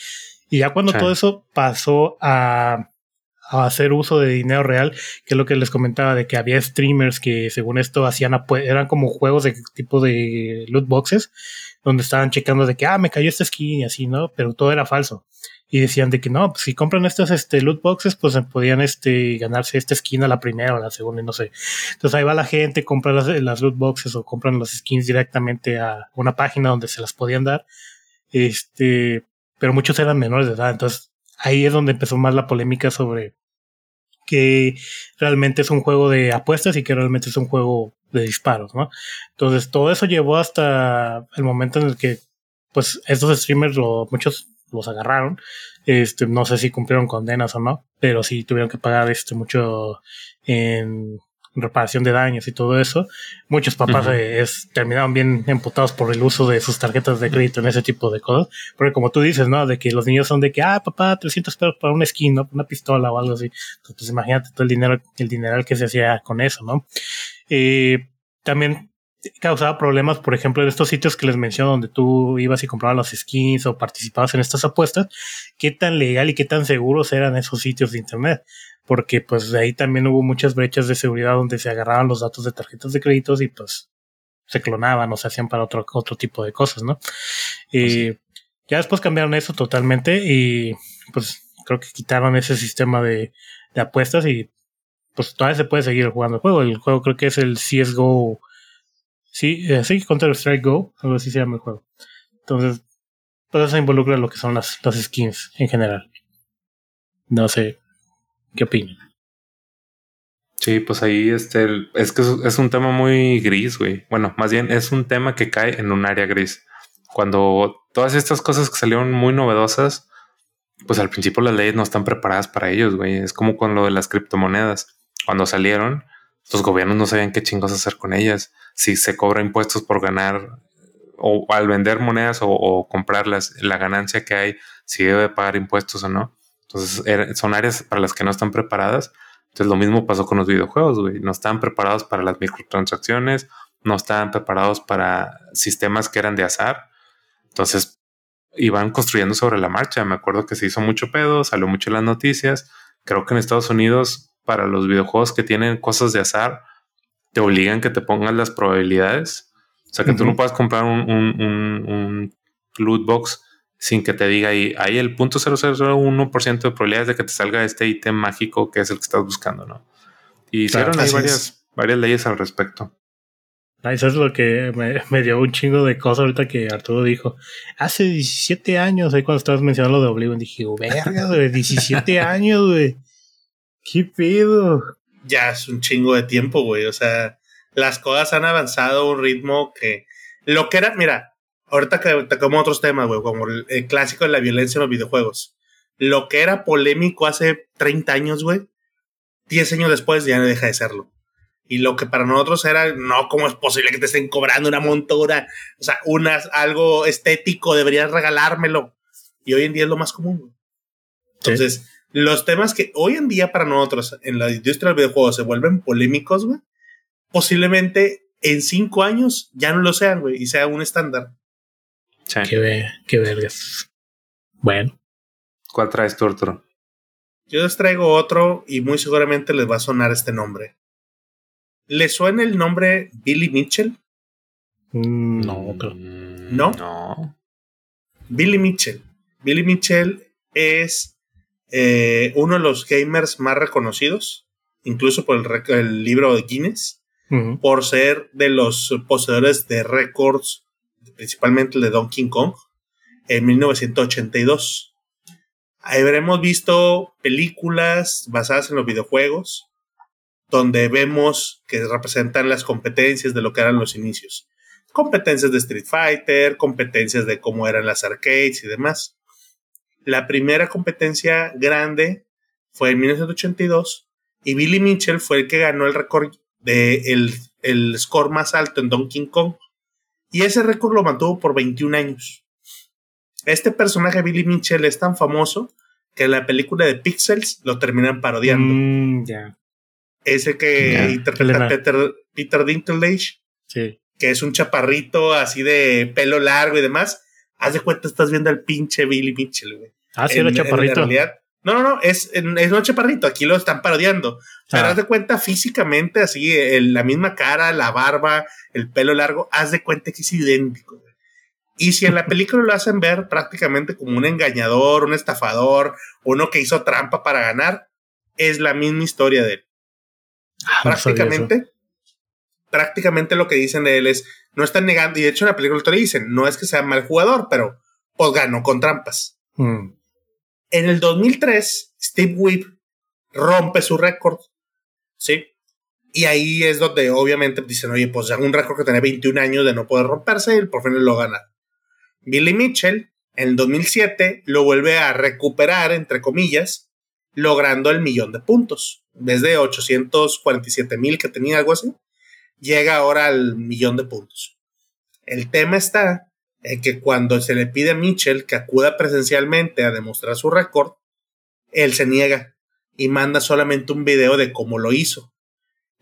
Y ya cuando todo eso pasó a, a, hacer uso de dinero real, que es lo que les comentaba, de que había streamers que según esto hacían, eran como juegos de tipo de loot boxes, donde estaban checando de que, ah, me cayó esta skin y así, ¿no? Pero todo era falso. Y decían de que no, pues si compran estas este, loot boxes, pues podían este, ganarse esta skin a la primera o la segunda no sé. Entonces ahí va la gente, compra las, las loot boxes o compran las skins directamente a una página donde se las podían dar. Este, pero muchos eran menores de edad. Entonces ahí es donde empezó más la polémica sobre que realmente es un juego de apuestas y que realmente es un juego de disparos, ¿no? Entonces todo eso llevó hasta el momento en el que, pues, estos streamers, lo, muchos los agarraron. Este, no sé si cumplieron condenas o no, pero sí tuvieron que pagar este mucho en reparación de daños y todo eso. Muchos papás eh, terminaron bien emputados por el uso de sus tarjetas de crédito en ese tipo de cosas. Porque como tú dices, ¿no? De que los niños son de que, ah, papá, 300 pesos para una skin, ¿no? Una pistola o algo así. Entonces, pues imagínate todo el dinero, el dineral que se hacía con eso, ¿no? Eh, también causaba problemas, por ejemplo, en estos sitios que les menciono, donde tú ibas y comprabas los skins o participabas en estas apuestas, qué tan legal y qué tan seguros eran esos sitios de internet porque pues de ahí también hubo muchas brechas de seguridad donde se agarraban los datos de tarjetas de créditos y pues se clonaban o se hacían para otro, otro tipo de cosas, ¿no? Y pues ya después cambiaron eso totalmente y pues creo que quitaron ese sistema de, de apuestas y pues todavía se puede seguir jugando el juego. El juego creo que es el CSGO. Sí, eh, sí, Counter Strike Go, algo así se llama el juego. Entonces, pues eso involucra lo que son las, las skins en general. No sé, ¿Qué opinan? Sí, pues ahí este, es que es un tema muy gris, güey. Bueno, más bien es un tema que cae en un área gris. Cuando todas estas cosas que salieron muy novedosas, pues al principio las leyes no están preparadas para ellos, güey. Es como con lo de las criptomonedas. Cuando salieron, los gobiernos no sabían qué chingos hacer con ellas. Si se cobra impuestos por ganar o al vender monedas o, comprarlas, la ganancia que hay, si debe pagar impuestos o no. Entonces son áreas para las que no están preparadas. Entonces lo mismo pasó con los videojuegos, güey. No estaban preparados para las microtransacciones, no estaban preparados para sistemas que eran de azar. Entonces iban construyendo sobre la marcha. Me acuerdo que se hizo mucho pedo, salió mucho en las noticias. Creo que en Estados Unidos, para los videojuegos que tienen cosas de azar, te obligan que te pongan las probabilidades o sea, que tú no puedas comprar un, un, un, loot box sin que te diga ahí, hay el punto 0.001% de probabilidades de que te salga este ítem mágico que es el que estás buscando, ¿no? Y hicieron ahí varias, varias leyes al respecto. Eso es lo que me, dio un chingo de cosas ahorita que Arturo dijo. Hace 17 años, ahí cuando estabas mencionando lo de Oblivion, dije, verga, güey, 17 (laughs) años, güey. ¿Qué pedo? Ya es un chingo de tiempo, güey. O sea, las cosas han avanzado a un ritmo que lo que era, mira, ahorita que tocamos otros temas, güey, como el, clásico de la violencia en los videojuegos. Lo que era polémico hace 30 años, güey, 10 años después ya no deja de serlo. Y lo que para nosotros era, no, ¿cómo es posible que te estén cobrando una montura? O sea, unas, algo estético, deberías regalármelo. Y hoy en día es lo más común. Entonces, los temas que hoy en día para nosotros en la industria del videojuego se vuelven polémicos, güey, posiblemente en cinco años ya no lo sean, güey, y sea un estándar. Sí. Qué, qué vergas. Bueno. ¿Cuál traes tú, Arturo? Yo les traigo otro y muy seguramente les va a sonar este nombre. ¿Le suena el nombre Billy Mitchell? Mm, no, ¿No? No. Billy Mitchell. Billy Mitchell es eh, uno de los gamers más reconocidos, incluso por el, el libro de Guinness por ser de los poseedores de récords, principalmente el de Donkey Kong, en 1982. Habremos visto películas basadas en los videojuegos, donde vemos que representan las competencias de lo que eran los inicios. Competencias de Street Fighter, competencias de cómo eran las arcades y demás. La primera competencia grande fue en 1982 y Billy Mitchell fue el que ganó el récord de el, el score más alto en Donkey Kong. Y ese récord lo mantuvo por 21 años. Este personaje, Billy Mitchell, es tan famoso que en la película de Pixels lo terminan parodiando. Mm, Ese que interpreta Peter, Peter Dinklage. Que es un chaparrito así de pelo largo y demás. Haz de cuenta, estás viendo al pinche Billy Mitchell, güey. Ah, sí, era chaparrito. No, no, no, es, es Noche Parrito, aquí lo están parodiando. Pero ah. haz de cuenta físicamente, así, la misma cara, la barba, el pelo largo, haz de cuenta que es idéntico. Y si en la película lo hacen ver prácticamente como un engañador, un estafador, uno que hizo trampa para ganar, es la misma historia de él. Ah, prácticamente, prácticamente lo que dicen de él es, no están negando, y de hecho en la película te dicen, no es que sea mal jugador, pero pues ganó con trampas. Mm. En el 2003, Steve Weeb rompe su récord, ¿sí? Y ahí es donde obviamente dicen, oye, pues un récord que tenía 21 años de no poder romperse, el por fin lo gana. Billy Mitchell, en el 2007, lo vuelve a recuperar, entre comillas, logrando el millón de puntos. Desde 847 mil que tenía algo así, llega ahora al millón de puntos. El tema está en que cuando se le pide a Mitchell que acuda presencialmente a demostrar su récord, él se niega y manda solamente un video de cómo lo hizo.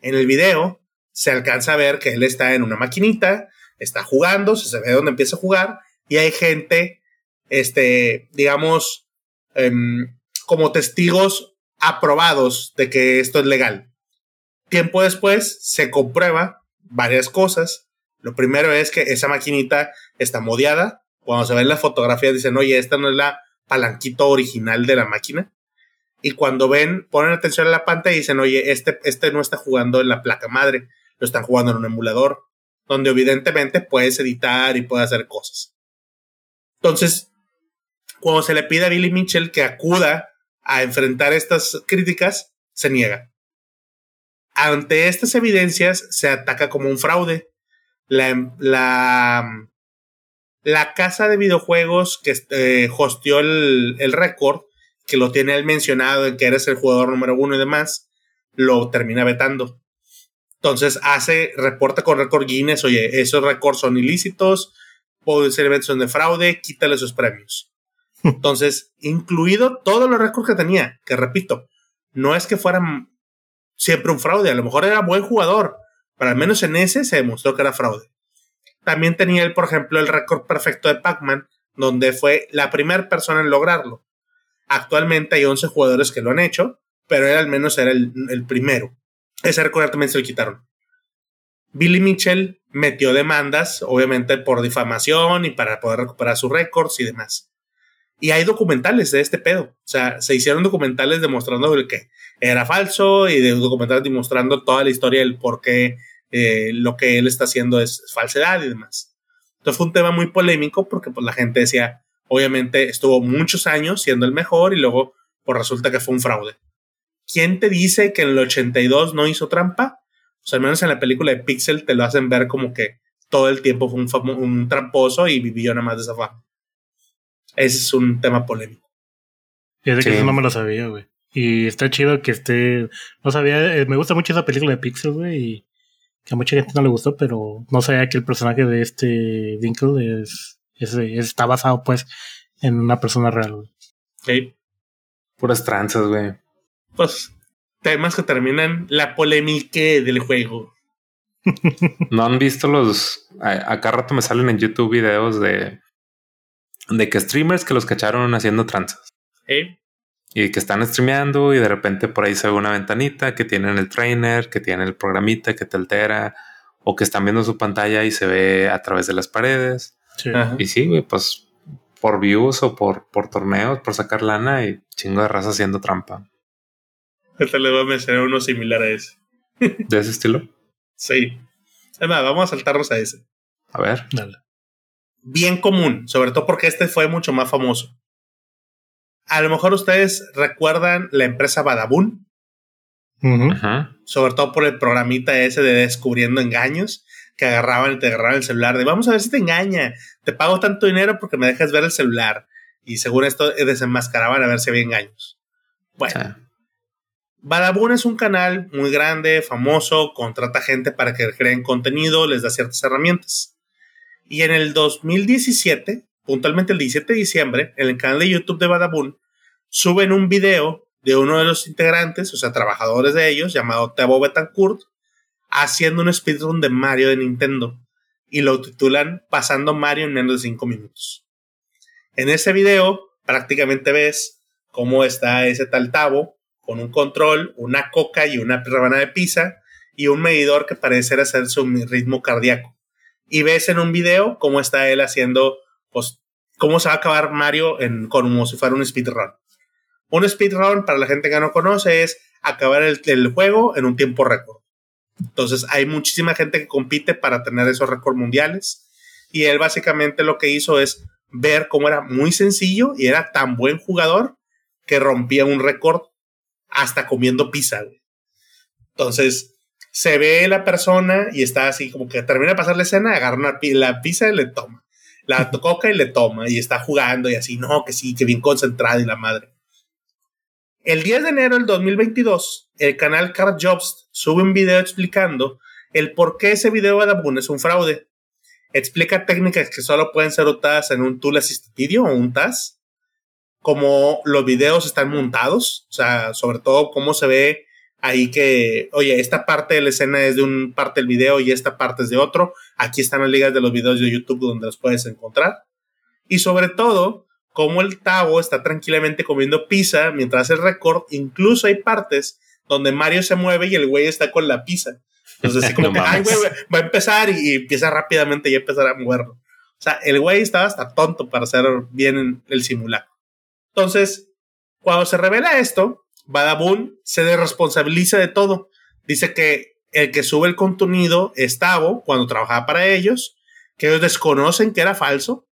En el video se alcanza a ver que él está en una maquinita, está jugando, se ve dónde empieza a jugar y hay gente, este, digamos, em, como testigos aprobados de que esto es legal. Tiempo después se comprueba varias cosas lo primero es que esa maquinita está modiada. Cuando se ve en la fotografía dicen, oye, esta no es la palanquito original de la máquina. Y cuando ven, ponen atención a la pantalla y dicen, oye, este, este no está jugando en la placa madre, lo están jugando en un emulador, donde evidentemente puedes editar y puedes hacer cosas. Entonces, cuando se le pide a Billy Mitchell que acuda a enfrentar estas críticas, se niega. Ante estas evidencias, se ataca como un fraude la, la, La casa de videojuegos que eh, hosteó el, el récord, que lo tiene él mencionado en que eres el jugador número uno y demás, lo termina vetando. Entonces hace, reporta con récord Guinness, oye, esos récords son ilícitos, puede ser eventos de fraude, quítale sus premios. Entonces, incluido todos los récords que tenía, que repito, no es que fueran siempre un fraude, a lo mejor era buen jugador, pero al menos en ese se demostró que era fraude. También tenía él, por ejemplo, el récord perfecto de Pac-Man, donde fue la primera persona en lograrlo. Actualmente hay 11 jugadores que lo han hecho, pero él al menos era el, el primero. Ese récord también se lo quitaron. Billy Mitchell metió demandas, obviamente por difamación y para poder recuperar sus récords y demás. Y hay documentales de este pedo. O sea, se hicieron documentales demostrando que era falso y de documentales demostrando toda la historia del por qué eh, lo que él está haciendo es falsedad y demás. Entonces fue un tema muy polémico porque pues, la gente decía, obviamente estuvo muchos años siendo el mejor y luego pues resulta que fue un fraude. ¿Quién te dice que en el 82 no hizo trampa? Pues al menos en la película de Pixel te lo hacen ver como que todo el tiempo fue un, un tramposo y vivió nada más de esa fama. Ese es un tema polémico. Fíjate que eso no me lo sabía, güey. Y está chido que esté. No sabía. Eh, me gusta mucho esa película de Pixel, güey. Y que a mucha gente no le gustó, pero no sabía que el personaje de este Dinkle es, está basado, pues, en una persona real, güey. Sí. Puras tranzas, güey. Pues, temas que terminan la polémica del juego. (laughs) ¿No han visto los... Acá rato me salen en YouTube videos de de que streamers que los cacharon haciendo tranzas. Y que están streameando y de repente por ahí se ve una ventanita que tienen el trainer, que tiene el programita que te altera, o que están viendo su pantalla y se ve a través de las paredes. Y sí, pues por views o por, por torneos, por sacar lana y chingo de raza haciendo trampa. Este le voy a mencionar uno similar a ese. ¿De ese estilo? Sí. Además, vamos a saltarnos a ese. A ver. Dale bien común, sobre todo porque este fue mucho más famoso. A lo mejor ustedes recuerdan la empresa Badabun, sobre todo por el programita ese de descubriendo engaños, que agarraban y te agarraban el celular de vamos a ver si te engaña, te pago tanto dinero porque me dejas ver el celular. Y según esto desenmascaraban a ver si había engaños. Bueno. Badabun es un canal muy grande, famoso, contrata gente para que creen contenido, les da ciertas herramientas. Y en el 2017, puntualmente el 17 de diciembre, en el canal de YouTube de Badabun, suben un video de uno de los integrantes, o sea, trabajadores de ellos, llamado Tebo Betancourt, haciendo un speedrun de Mario de Nintendo. Y lo titulan Pasando Mario en menos de 5 minutos. En ese video, prácticamente ves cómo está ese tal Tabo con un control, una coca y una rebanada de pizza y un medidor que parece ser su ritmo cardíaco y ves en un video cómo está él haciendo, pues, cómo se va a acabar Mario en, como si fuera un speedrun. Un speedrun, para la gente que no conoce, es acabar el, el juego en un tiempo récord. Entonces, hay muchísima gente que compite para tener esos récords mundiales. Y él básicamente lo que hizo es ver cómo era muy sencillo y era tan buen jugador que rompía un récord hasta comiendo pizza. Entonces, se ve la persona y está así como que termina de pasar la escena, agarra una, la pizza y le toma. La coca y le toma y está jugando y así, no, que sí, que bien concentrado y la madre. El 10 de enero del 2022, el canal Card Jobs sube un video explicando el por qué ese video de Abun es un fraude. Explica técnicas que solo pueden ser usadas en un tool assisted video o un TAS, como los videos están montados, o sea, sobre todo cómo se ve ahí que, oye, esta parte de la escena es de un parte del video y esta parte es de otro. Aquí están las ligas de los videos de YouTube donde los puedes encontrar. Y sobre todo, como el Tavo está tranquilamente comiendo pizza mientras el récord, incluso hay partes donde Mario se mueve y el güey está con la pizza. Entonces, así (laughs) como que, ay, güey, va a empezar y, empieza rápidamente y empezar a moverlo. O sea, el güey estaba hasta tonto para hacer bien el simulacro. Entonces, cuando se revela esto, Badabun se desresponsabiliza de todo. Dice que el que sube el contenido es Tavo cuando trabajaba para ellos, que ellos desconocen que era falso.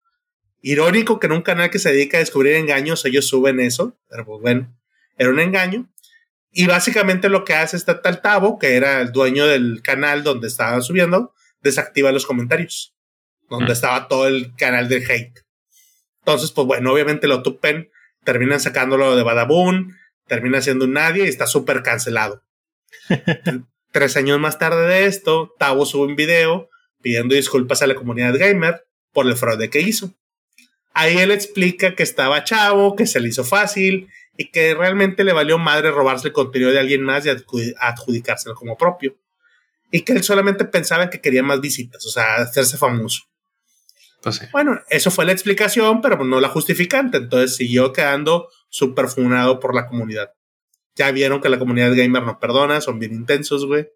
Irónico que en un canal que se dedica a descubrir engaños ellos suben eso, pero pues bueno, era un engaño. Y básicamente lo que hace este tal Tavo, que era el dueño del canal donde estaban subiendo, desactiva los comentarios. donde estaba todo el canal de hate. Entonces, pues bueno, obviamente lo tupen, terminan sacándolo de Badaboon, termina siendo un nadie y está súper cancelado. (laughs) Tres años más tarde de esto, Tavo sube un video pidiendo disculpas a la comunidad gamer por el fraude que hizo. Ahí él explica que estaba chavo, que se le hizo fácil y que realmente le valió madre robarse el contenido de alguien más y adjudicárselo como propio. Y que él solamente pensaba que quería más visitas, o sea, hacerse famoso. Pues bueno, eso fue la explicación, pero no la justificante. Entonces siguió quedando súper funado por la comunidad. Ya vieron que la comunidad gamer no perdona, son bien intensos, güey.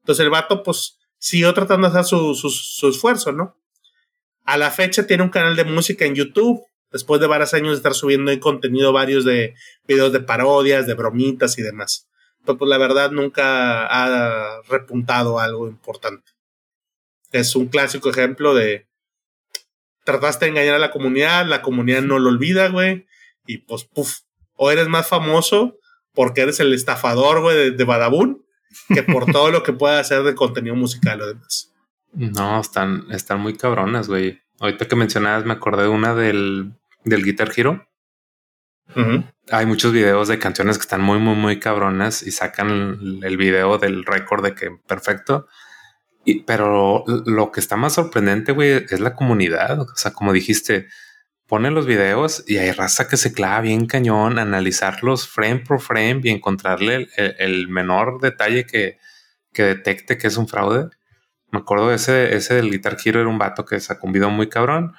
Entonces el vato, pues, siguió tratando de hacer su, su esfuerzo, ¿no? A la fecha tiene un canal de música en YouTube, después de varios años de estar subiendo contenido varios de videos de parodias, de bromitas y demás. Pero pues la verdad nunca ha repuntado algo importante. Es un clásico ejemplo de trataste de engañar a la comunidad, la comunidad no lo olvida, güey, y pues, puf, o eres más famoso porque eres el estafador, güey, de, de Badabun, que por (laughs) todo lo que pueda hacer de contenido musical o demás. No, están, están muy cabronas, güey. Ahorita que mencionabas, me acordé de una del, del Guitar Hero. Hay muchos videos de canciones que están muy, muy, muy cabronas y sacan el, video del récord de que perfecto. Y, pero lo que está más sorprendente, güey, es la comunidad. O sea, como dijiste, pone los videos y hay raza que se clava bien cañón, analizarlos frame por frame y encontrarle el, menor detalle que, que detecte que es un fraude. Me acuerdo ese, ese del Guitar Hero era un vato que sacó un video muy cabrón.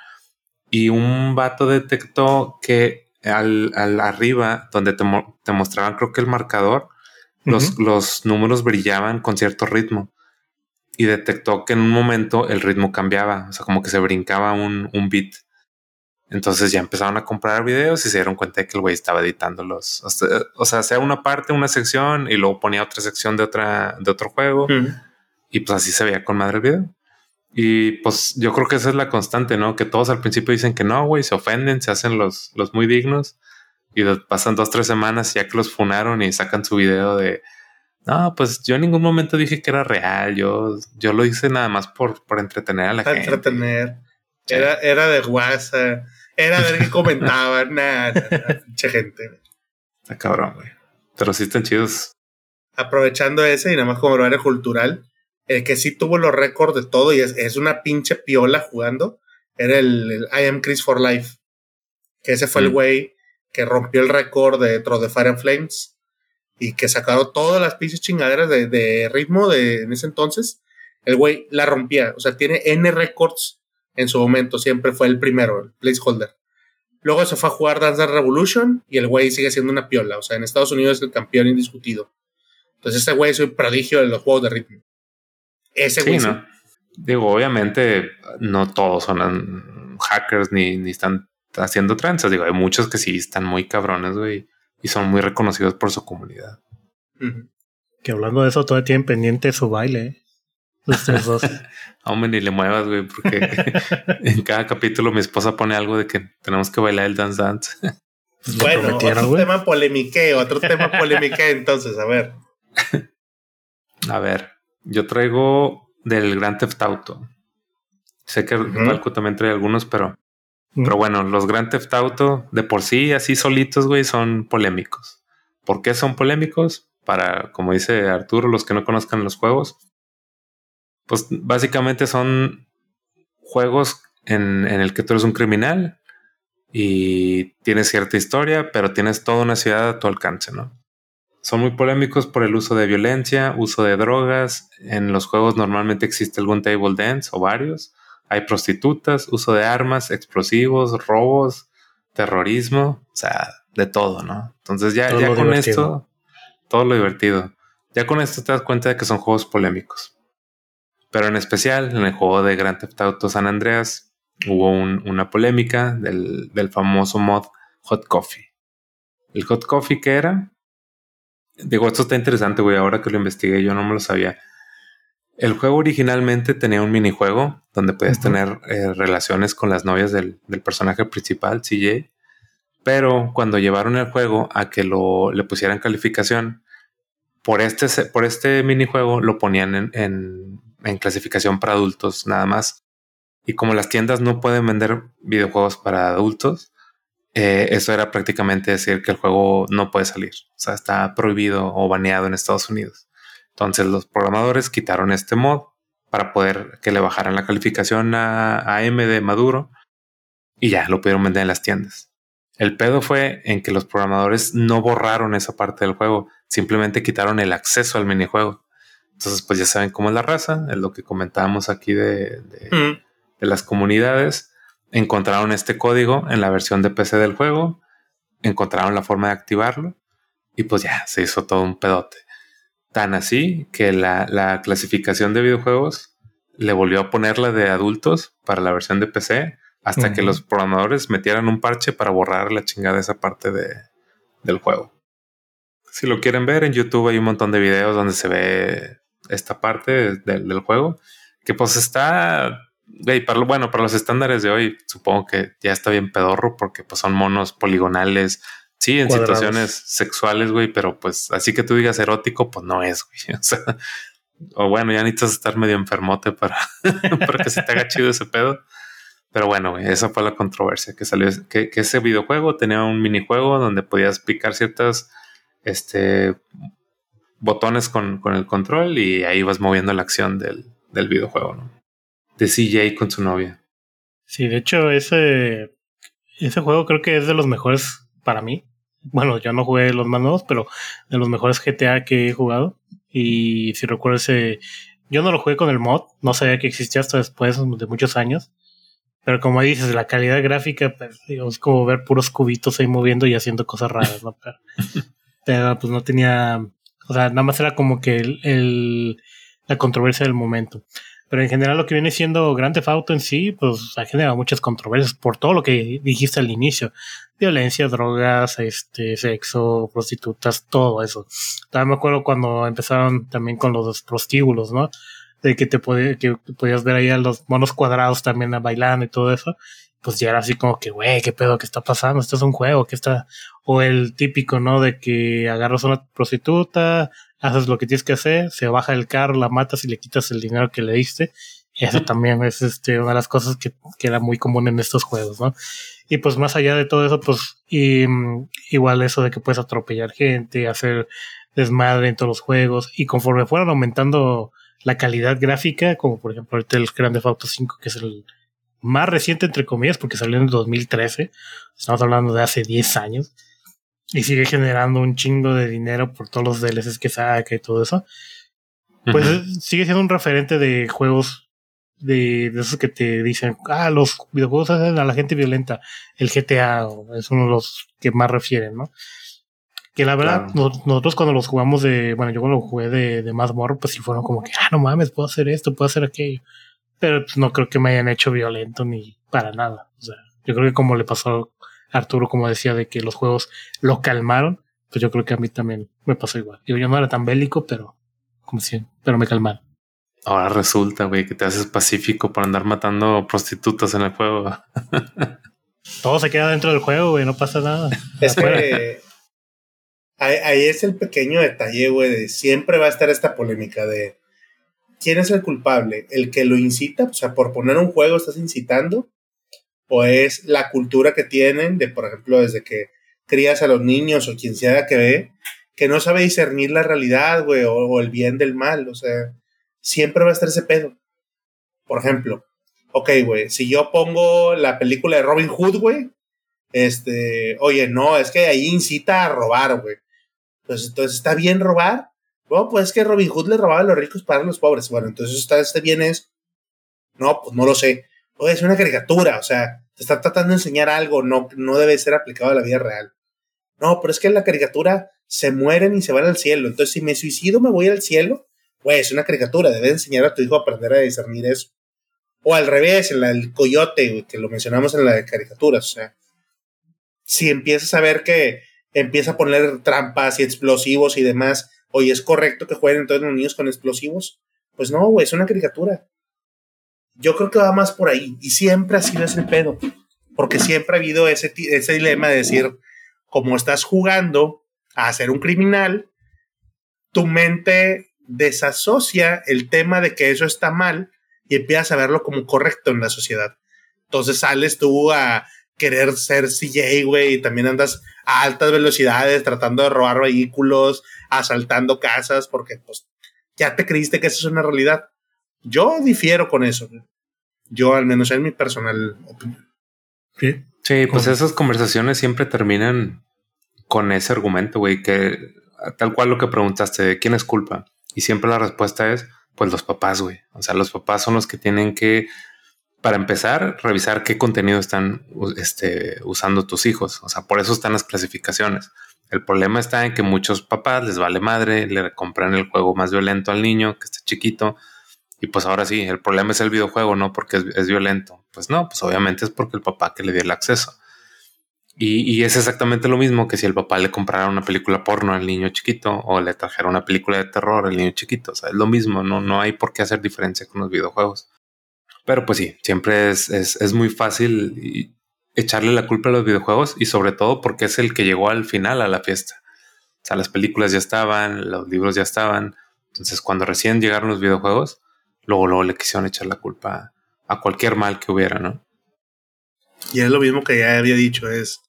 Y un vato detectó que al, arriba, donde te, mostraban, creo que el marcador, los, los números brillaban con cierto ritmo. Y detectó que en un momento el ritmo cambiaba, o sea, como que se brincaba un, un beat. Entonces ya empezaron a comprar videos y se dieron cuenta de que el güey estaba editándolos. O sea, sea una parte, una sección y luego ponía otra sección de otra, de otro juego. Y pues así se veía con madre el video. Y pues yo creo que esa es la constante, ¿no? Que todos al principio dicen que no, güey, se ofenden, se hacen los, los muy dignos. Y pasan dos, tres semanas ya que los funaron y sacan su video de, no, pues yo en ningún momento dije que era real, yo, yo lo hice nada más por, por entretener a la gente. Entretener. Era, era de WhatsApp, era ver qué comentaban, nada, mucha gente. Está cabrón, güey. Pero sí están chidos. Aprovechando ese y nada más como área cultural, el que sí tuvo los récords de todo y es, una pinche piola jugando, era el, I Am Chris for Life. Que ese fue el mm. güey que rompió el récord de Throw the Fire and Flames y que sacaron todas las pinches chingaderas de, ritmo de en ese entonces. El güey la rompía, o sea, tiene N récords en su momento, siempre fue el primero, el placeholder. Luego se fue a jugar Dance Revolution y el güey sigue siendo una piola, o sea, en Estados Unidos es el campeón indiscutido. Entonces ese güey es un prodigio de los juegos de ritmo. Ese sí, ¿no? Digo, obviamente no todos son hackers ni, ni están haciendo tranzas. Digo, hay muchos que sí están muy cabrones, güey, y son muy reconocidos por su comunidad. Que hablando de eso, todavía tienen pendiente su baile, tres dos. (laughs) Hombre, ni le muevas, güey, porque (laughs) en cada capítulo mi esposa pone algo de que tenemos que bailar el dance dance. Pues bueno, otro tema polemique, otro tema polemique entonces, a ver. (laughs) A ver, yo traigo del Grand Theft Auto. Sé que uh también trae algunos, pero, pero bueno, los Grand Theft Auto de por sí, así solitos, güey, son polémicos. ¿Por qué son polémicos? Para, como dice Arturo, los que no conozcan los juegos, pues básicamente son juegos en, en el que tú eres un criminal y tienes cierta historia, pero tienes toda una ciudad a tu alcance, ¿no? Son muy polémicos por el uso de violencia, uso de drogas. En los juegos normalmente existe algún table dance o varios. Hay prostitutas, uso de armas, explosivos, robos, terrorismo, o sea, de todo, ¿no? Entonces ya, ya con esto, todo lo divertido. Ya con esto te das cuenta de que son juegos polémicos. Pero en especial en el juego de Grand Theft Auto San Andreas hubo una polémica del, del famoso mod Hot Coffee. El Hot Coffee que era Digo, esto está interesante, güey. Ahora que lo investigué, yo no me lo sabía. El juego originalmente tenía un minijuego donde podías tener eh, relaciones con las novias del, personaje principal, CJ. Pero cuando llevaron el juego a que lo le pusieran calificación, por este, por este minijuego lo ponían en, en, clasificación para adultos nada más. Y como las tiendas no pueden vender videojuegos para adultos, eh, eso era prácticamente decir que el juego no puede salir. O sea, está prohibido o baneado en Estados Unidos. Entonces los programadores quitaron este mod para poder que le bajaran la calificación a, a M de Maduro y ya lo pudieron vender en las tiendas. El pedo fue en que los programadores no borraron esa parte del juego, simplemente quitaron el acceso al minijuego. Entonces, pues ya saben cómo es la raza, es lo que comentábamos aquí de, de, las comunidades. Encontraron este código en la versión de PC del juego, encontraron la forma de activarlo y pues ya se hizo todo un pedote. Tan así que la, la clasificación de videojuegos le volvió a poner la de adultos para la versión de PC hasta que los programadores metieran un parche para borrar la chingada esa parte de, del juego. Si lo quieren ver en YouTube hay un montón de videos donde se ve esta parte del juego que pues está para, bueno, para los estándares de hoy, supongo que ya está bien pedorro porque pues son monos poligonales. Sí, en situaciones sexuales, güey, pero pues así que tú digas erótico, pues no es, güey. (laughs) O sea, o bueno, ya necesitas estar medio enfermote para, (laughs) para que se te haga chido ese pedo. Pero bueno, esa fue la controversia que salió, que, ese videojuego tenía un minijuego donde podías picar ciertas este, botones con, con, el control y ahí vas moviendo la acción del, del videojuego, ¿no? De CJ con su novia. Sí, de hecho, ese, ese juego creo que es de los mejores para mí. Bueno, yo no jugué los más nuevos, pero de los mejores GTA que he jugado. Y si recuerdo ese, yo no lo jugué con el mod, no sabía que existía hasta después de muchos años. Pero como dices, la calidad gráfica, pues, es como ver puros cubitos ahí moviendo y haciendo cosas raras, ¿no? (laughs) Pero, pues no tenía, o sea, nada más era como que el, la controversia del momento. Pero en general lo que viene siendo Grand Theft Auto en sí, pues ha generado muchas controversias por todo lo que dijiste al inicio. Violencia, drogas, este, sexo, prostitutas, todo eso. También me acuerdo cuando empezaron también con los prostíbulos, ¿no? de que te podía, que podías ver ahí a los monos cuadrados también bailando y todo eso, pues ya era así como que, güey, qué pedo, qué está pasando, esto es un juego, que está, o el típico, ¿no? De que agarras a una prostituta, haces lo que tienes que hacer, se baja el carro, la matas y le quitas el dinero que le diste. Eso también es este, una de las cosas que, que era muy común en estos juegos, ¿no? Y pues más allá de todo eso, pues y, mm, igual eso de que puedes atropellar gente, hacer desmadre en todos los juegos y conforme fueron aumentando la calidad gráfica, como por ejemplo ahorita el Grand Theft Auto 5, que es el más reciente entre comillas, porque salió en el 2013, estamos hablando de hace 10 años, y sigue generando un chingo de dinero por todos los DLCs que saca y todo eso, pues sigue siendo un referente de juegos de, de, esos que te dicen, ah, los videojuegos hacen a la gente violenta, el GTA es uno de los que más refieren, ¿no? Que la verdad, nosotros cuando los jugamos de, bueno, yo cuando lo jugué de, de más morro, pues sí fueron como que, ah, no mames, puedo hacer esto, puedo hacer aquello. Pero pues, no creo que me hayan hecho violento ni para nada. O sea, yo creo que como le pasó Arturo, como decía, de que los juegos lo calmaron, pues yo creo que a mí también me pasó igual. Yo, yo no era tan bélico, pero como si, pero me calmaron. Ahora resulta, güey, que te haces pacífico por andar matando prostitutas en el juego. (laughs) Todo se queda dentro del juego, güey, no pasa nada. (laughs) Es que Ahí, es el pequeño detalle, güey, de siempre va a estar esta polémica de quién es el culpable, el que lo incita, o sea, por poner un juego estás incitando, o es la cultura que tienen de, por ejemplo, desde que crías a los niños o quien sea que ve, que no sabe discernir la realidad, güey, o, el bien del mal, o sea, siempre va a estar ese pedo. Por ejemplo, ok, güey, si yo pongo la película de Robin Hood, güey, este, oye, no, es que ahí incita a robar, güey. Pues entonces está bien robar. Bueno, pues es que Robin Hood le robaba a los ricos para los pobres. Bueno, entonces está este bien es. No, pues no lo sé. Es una caricatura, o sea, te está tratando de enseñar algo, no, no debe ser aplicado a la vida real. No, pero es que en la caricatura se mueren y se van al cielo. Entonces, si me suicido, me voy al cielo. Pues es una caricatura, debes enseñar a tu hijo a aprender a discernir eso. O al revés, en el coyote, que lo mencionamos en la de caricaturas. O sea, si empiezas a ver que empieza a poner trampas y explosivos y demás, oye, ¿es correcto que jueguen entonces los niños con explosivos? Pues no, güey, es una caricatura. Yo creo que va más por ahí. Y siempre ha sido ese pedo. Porque siempre ha habido ese, ese dilema de decir, como estás jugando a ser un criminal, tu mente desasocia el tema de que eso está mal y empiezas a verlo como correcto en la sociedad. Entonces sales tú a querer ser CJ, güey, y también andas a altas velocidades tratando de robar vehículos, asaltando casas, porque pues ya te creíste que eso es una realidad. Yo difiero con eso. Yo, al menos en mi personal opinión. Sí, sí pues esas conversaciones siempre terminan con ese argumento, güey, que tal cual lo que preguntaste, ¿de quién es culpa? Y siempre la respuesta es, pues los papás, güey. O sea, los papás son los que tienen que, para empezar, revisar qué contenido están este, usando tus hijos. O sea, por eso están las clasificaciones. El problema está en que muchos papás les vale madre, le compran el juego más violento al niño que está chiquito. Y pues ahora sí, el problema es el videojuego, no porque es, violento. Pues no, pues obviamente es porque el papá que le dio el acceso. Y, es exactamente lo mismo que si el papá le comprara una película porno al niño chiquito o le trajera una película de terror al niño chiquito. O sea, es lo mismo, no, no hay por qué hacer diferencia con los videojuegos. Pero pues sí, siempre es, es, es muy fácil echarle la culpa a los videojuegos y sobre todo porque es el que llegó al final a la fiesta. O sea, las películas ya estaban, los libros ya estaban. Entonces, cuando recién llegaron los videojuegos, luego, luego le quisieron echar la culpa a cualquier mal que hubiera, ¿no? Y es lo mismo que ya había dicho, es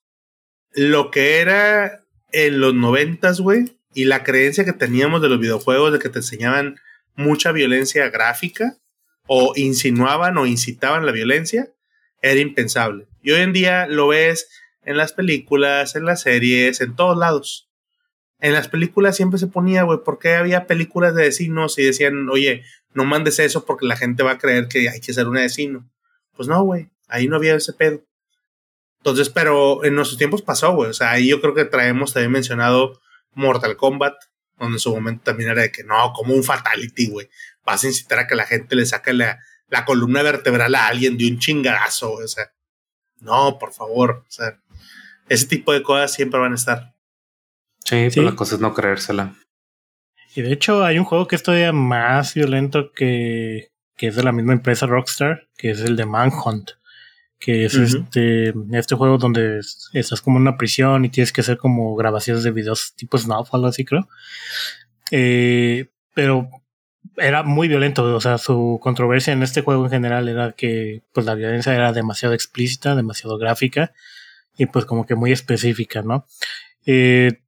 lo que era en los noventas, güey, y la creencia que teníamos de los videojuegos de que te enseñaban mucha violencia gráfica o insinuaban o incitaban la violencia, era impensable. Y hoy en día lo ves en las películas, en las series, en todos lados. En las películas siempre se ponía, güey, porque había películas de vecinos y decían, oye, no mandes eso porque la gente va a creer que hay que ser un vecino. Pues no, güey, ahí no había ese pedo. Entonces, pero en nuestros tiempos pasó, güey. O sea, ahí yo creo que traemos también mencionado Mortal Kombat, donde en su momento también era de que no, como un fatality, güey. Vas a incitar a que la gente le saque la, la columna vertebral a alguien de un chingadazo, O sea, no, por favor. O sea, ese tipo de cosas siempre van a estar. Sí, pero la cosa es no creérsela. Y de hecho, hay un juego que es todavía más violento que, que es de la misma empresa Rockstar, que es el de Manhunt que es este, este juego donde estás como en una prisión y tienes que hacer como grabaciones de videos tipo Snuff o algo así, creo. Eh, pero era muy violento, o sea, su controversia en este juego en general era que pues la violencia era demasiado explícita, demasiado gráfica y pues como que muy específica, ¿no? Eh,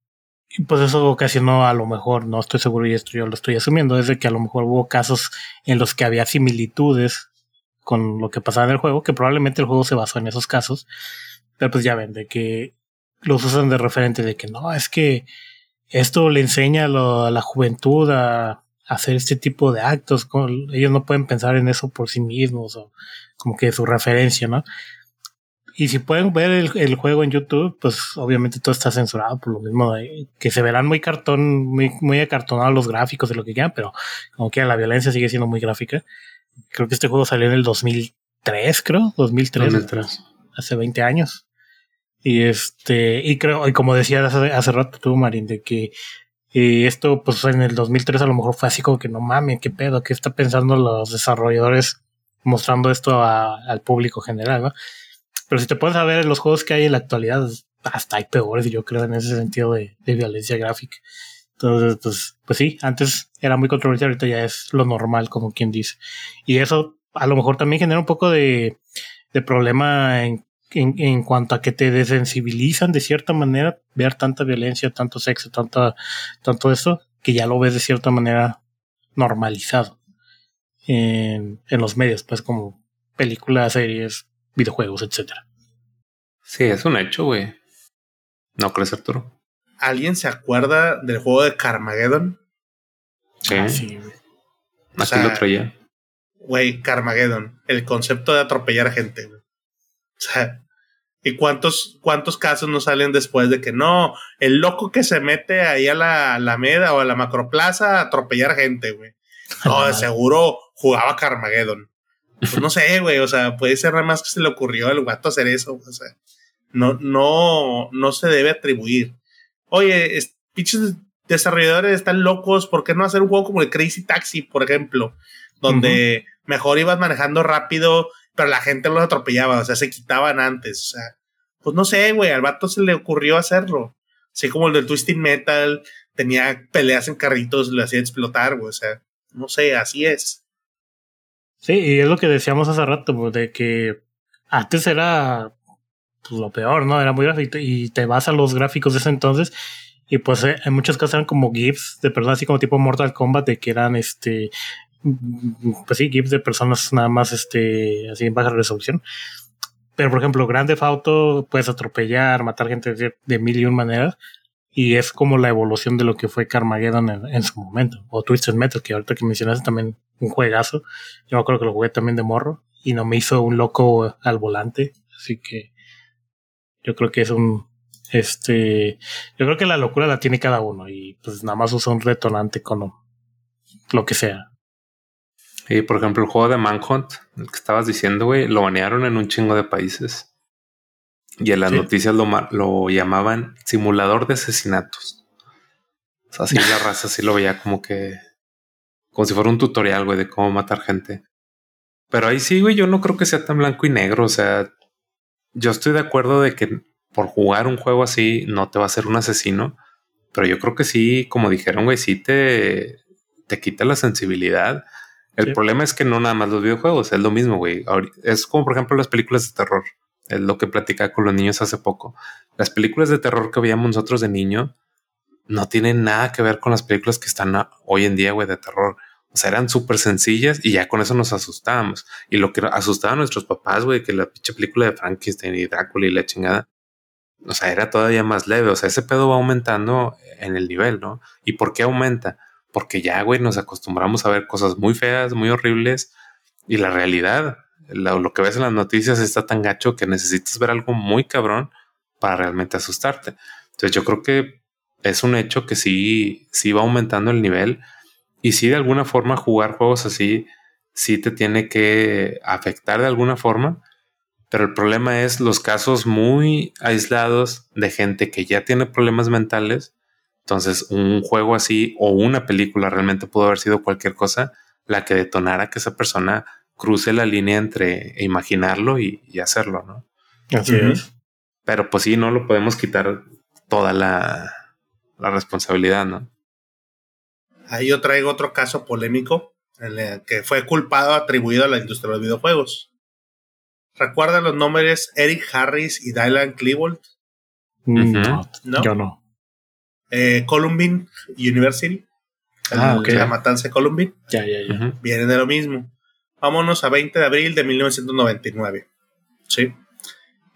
pues eso ocasionó a lo mejor, no estoy seguro y esto yo lo estoy asumiendo, es de que a lo mejor hubo casos en los que había similitudes con lo que pasaba en el juego, que probablemente el juego se basó en esos casos, pero pues ya ven, de que los usan de referente de que no, es que esto le enseña a, la juventud a, hacer este tipo de actos, ellos no pueden pensar en eso por sí mismos o como que su referencia, ¿no? Y si pueden ver el, juego en YouTube, pues obviamente todo está censurado por lo mismo de que se verán muy cartón, muy, muy acartonados los gráficos de lo que quieran, pero como que la violencia sigue siendo muy gráfica creo que este juego salió en el 2003, creo, 2003, hace 20 años. Y este, y creo, y como decía hace, hace rato tú, Marín, de que y esto, pues en el 2003 a lo mejor fue así como que no mames, qué pedo, qué está pensando los desarrolladores mostrando esto al público general, ¿no? Pero si te puedes saber los juegos que hay en la actualidad, hasta hay peores, yo creo, en ese sentido de, violencia gráfica. Entonces, pues, pues sí, antes era muy controversial, ahorita ya es lo normal, como quien dice. Y eso a lo mejor también genera un poco de, de problema en, en, en, cuanto a que te desensibilizan de cierta manera ver tanta violencia, tanto sexo, tanta, tanto eso, que ya lo ves de cierta manera normalizado en, en los medios, pues como películas, series, videojuegos, etcétera. Sí, es un hecho, güey. ¿No crees, Arturo? ¿Alguien se acuerda del juego de Carmageddon? Sí. Ah, sí Aquí lo traía. Güey, Carmageddon. El concepto de atropellar a gente, O sea, ¿y cuántos, cuántos casos nos salen después de que no? El loco que se mete ahí a la Alameda o a la Macroplaza a atropellar gente, güey. (laughs) No, de seguro jugaba Carmageddon. Pues no sé, güey. O sea, puede ser nada más que se le ocurrió al gato hacer eso. O sea, no, no, no se debe atribuir oye, pinches desarrolladores están locos, ¿por qué no hacer un juego como el Crazy Taxi, por ejemplo? Donde mejor ibas manejando rápido, pero la gente los atropellaba, o sea, se quitaban antes, o sea, pues no sé, güey, al vato se le ocurrió hacerlo. Así como el del Twisting Metal, tenía peleas en carritos, lo hacía explotar, güey, o sea, no sé, así es. Sí, y es lo que decíamos hace rato, pues, de que antes era pues, lo peor, ¿no? Era muy gráfico y te vas a los gráficos de ese entonces y pues eh, en muchos casos eran como GIFs de personas así como tipo Mortal Kombat de que eran este pues sí, GIFs de personas nada más este así en baja resolución. Pero por ejemplo, Grande Auto puedes atropellar, matar gente de, mil y un maneras y es como la evolución de lo que fue Carmageddon en, su momento. O Twisted Metal, que ahorita que mencionaste también un juegazo. Yo me acuerdo que lo jugué también de morro y no me hizo un loco al volante. Así que yo creo que es un, este, yo creo que la locura la tiene cada uno y pues nada más usa un retonante con lo que sea. Y por ejemplo, el juego de Manhunt, el que estabas diciendo, güey, lo banearon en un chingo de países. Y en las noticias lo, lo llamaban simulador de asesinatos. O sea, así la (laughs) raza sí lo veía como que, como si fuera un tutorial, güey, de cómo matar gente. Pero ahí sí, güey, yo no creo que sea tan blanco y negro. O sea, yo estoy de acuerdo de que por jugar un juego así no te va a ser un asesino, pero yo creo que sí, como dijeron, güey, sí te, te quita la sensibilidad. El problema es que no nada más los videojuegos, es lo mismo, güey. Es como, por ejemplo, las películas de terror. Es lo que platicaba con los niños hace poco. Las películas de terror que veíamos nosotros de niño no tienen nada que ver con las películas que están hoy en día, güey, de terror. O sea, eran súper sencillas y ya con eso nos asustábamos. Y lo que asustaba a nuestros papás, güey, que la pinche película de Frankenstein y Drácula y la chingada, o sea, era todavía más leve. O sea, ese pedo va aumentando en el nivel, ¿no? ¿Y por qué aumenta? Porque ya, güey, nos acostumbramos a ver cosas muy feas, muy horribles y la realidad, lo, que ves en las noticias está tan gacho que necesitas ver algo muy cabrón para realmente asustarte. Entonces yo creo que es un hecho que sí, sí va aumentando el nivel y si de alguna forma jugar juegos así, sí te tiene que afectar de alguna forma. Pero el problema es los casos muy aislados de gente que ya tiene problemas mentales. Entonces, un juego así o una película realmente pudo haber sido cualquier cosa la que detonara que esa persona cruce la línea entre imaginarlo y, hacerlo, ¿no? Así es. Pero pues sí, no lo podemos quitar toda la, la responsabilidad, ¿no? Ahí yo traigo otro caso polémico que fue culpado atribuido a la industria de los videojuegos. ¿Recuerdan los nombres Eric Harris y Dylan Klebold? No, yo no. Eh, Columbine University. Ah, La matanza de Columbine. Ya, ya, ya. Vienen de lo mismo. Vámonos a 20 de abril de 1999. Sí.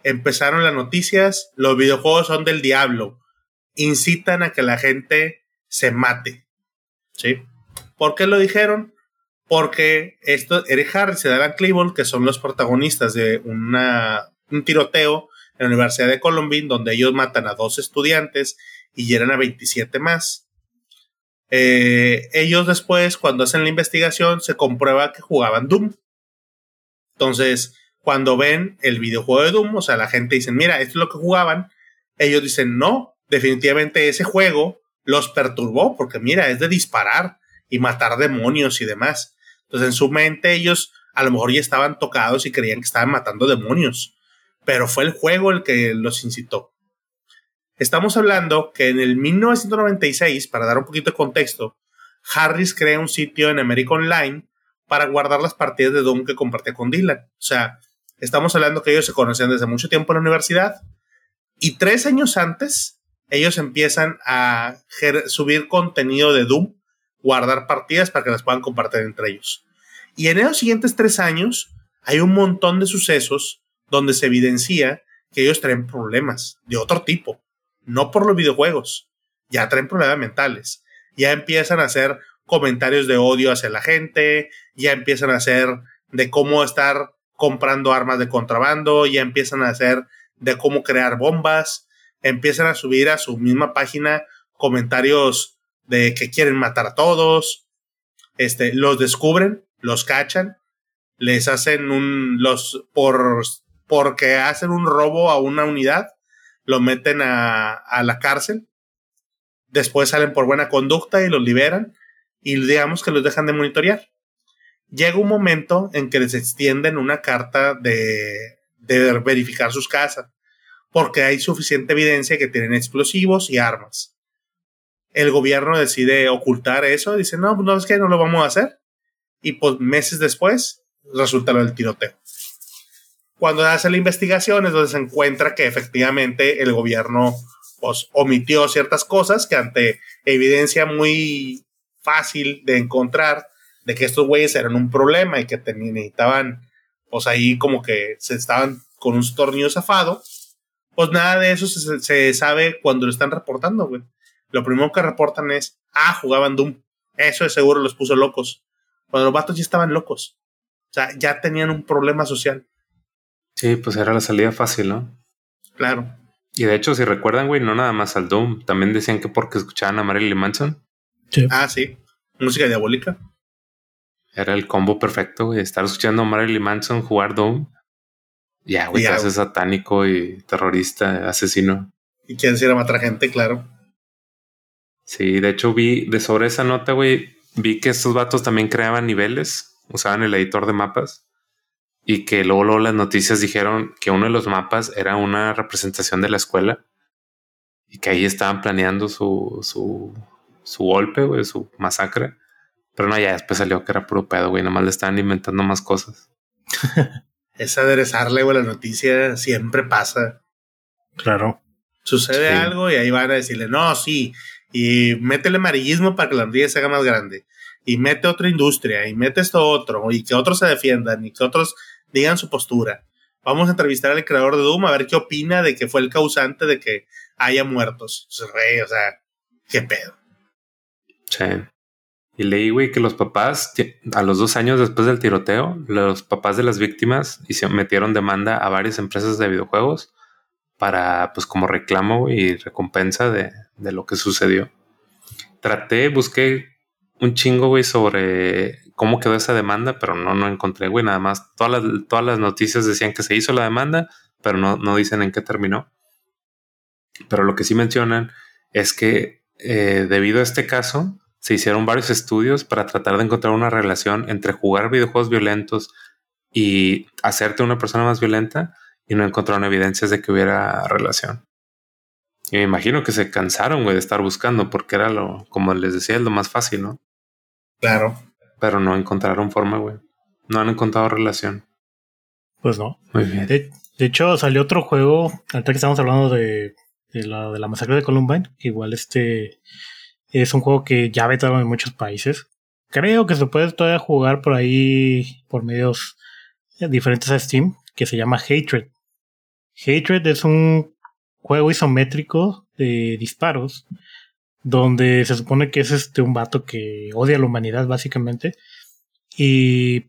Empezaron las noticias. Los videojuegos son del diablo. Incitan a que la gente se mate. ¿sí? ¿Por qué lo dijeron? Porque esto, Eric Harris y Dylan Klebold, que son los protagonistas de una, un tiroteo en la Universidad de Columbine, donde ellos matan a dos estudiantes y hieren a 27 más. Eh, ellos después, cuando hacen la investigación, se comprueba que jugaban Doom. Entonces, cuando ven el videojuego de Doom, o sea, la gente dice, mira, esto es lo que jugaban, ellos dicen, no, definitivamente ese juego los perturbó, porque mira, es de disparar y matar demonios y demás. Entonces en su mente ellos a lo mejor ya estaban tocados y creían que estaban matando demonios, pero fue el juego el que los incitó. Estamos hablando que en el 1996, para dar un poquito de contexto, Harris crea un sitio en America Online para guardar las partidas de Doom que compartía con Dylan. O sea, estamos hablando que ellos se conocían desde mucho tiempo en la universidad y tres años antes ellos empiezan a subir contenido de Doom, guardar partidas para que las puedan compartir entre ellos. Y en esos siguientes tres años hay un montón de sucesos donde se evidencia que ellos traen problemas de otro tipo, no por los videojuegos, ya traen problemas mentales, ya empiezan a hacer comentarios de odio hacia la gente, ya empiezan a hacer de cómo estar comprando armas de contrabando, ya empiezan a hacer de cómo crear bombas, empiezan a subir a su misma página comentarios de que quieren matar a todos. Este, los descubren, los cachan, les hacen un, los, por, porque hacen un robo a una unidad, lo meten a, la cárcel. Después salen por buena conducta y los liberan y digamos que los dejan de monitorear. Llega un momento en que les extienden una carta de, de verificar sus casas porque hay suficiente evidencia que tienen explosivos y armas. El gobierno decide ocultar eso, dice, no, pues, no es que no lo vamos a hacer. Y pues meses después resulta lo del tiroteo. Cuando hace la investigación es donde se encuentra que efectivamente el gobierno pues, omitió ciertas cosas que ante evidencia muy fácil de encontrar de que estos güeyes eran un problema y que necesitaban, pues ahí como que se estaban con un tornillo zafado, pues nada de eso se, sabe cuando lo están reportando, güey. Lo primero que reportan es, ah, jugaban Doom. Eso de seguro los puso locos. Cuando los vatos ya estaban locos. O sea, ya tenían un problema social. Sí, pues era la salida fácil, ¿no? Claro. Y de hecho, si recuerdan, güey, no nada más al Doom. También decían que porque escuchaban a Marilyn Manson. Sí. Ah, sí. Música diabólica. Era el combo perfecto, güey. Estar escuchando a Marilyn Manson jugar Doom. Ya, güey, te haces satánico y terrorista, asesino. Y quieres ir a matar gente, claro. Sí, de hecho vi de sobre esa nota, güey, vi que estos vatos también creaban niveles, usaban el editor de mapas y que luego, luego las noticias dijeron que uno de los mapas era una representación de la escuela y que ahí estaban planeando su, su, su golpe, güey, su masacre. Pero no, ya después salió que era puro pedo, güey, nomás le estaban inventando más cosas. (laughs) es aderezarle, güey, la noticia siempre pasa. Claro. Sucede algo y ahí van a decirle, no, sí, y métele amarillismo para que la noticia se haga más grande. Y mete otra industria, y mete esto otro, y que otros se defiendan, y que otros digan su postura. Vamos a entrevistar al creador de Doom a ver qué opina de que fue el causante de que haya muertos. Rey, o sea, qué pedo. Sí. Y leí, güey, que los papás, a los dos años después del tiroteo, los papás de las víctimas metieron demanda a varias empresas de videojuegos para, pues, como reclamo y recompensa de, de lo que sucedió. Traté, busqué un chingo, güey, sobre cómo quedó esa demanda, pero no, no encontré, güey, nada más. Todas las, todas las noticias decían que se hizo la demanda, pero no, no dicen en qué terminó. Pero lo que sí mencionan es que eh, debido a este caso, se hicieron varios estudios para tratar de encontrar una relación entre jugar videojuegos violentos y hacerte una persona más violenta y no encontraron evidencias de que hubiera relación. Y me imagino que se cansaron, güey, de estar buscando porque era lo, como les decía, lo más fácil, ¿no? Claro. Pero no encontraron forma, güey. No han encontrado relación. Pues no. Muy bien. De, hecho, salió otro juego, ahorita que estamos hablando de, la, de la masacre de Columbine, igual este es un juego que ya vetaron en muchos países. Creo que se puede todavía jugar por ahí por medios diferentes a Steam, que se llama Hatred. Hatred es un juego isométrico de disparos, donde se supone que es este un vato que odia a la humanidad básicamente y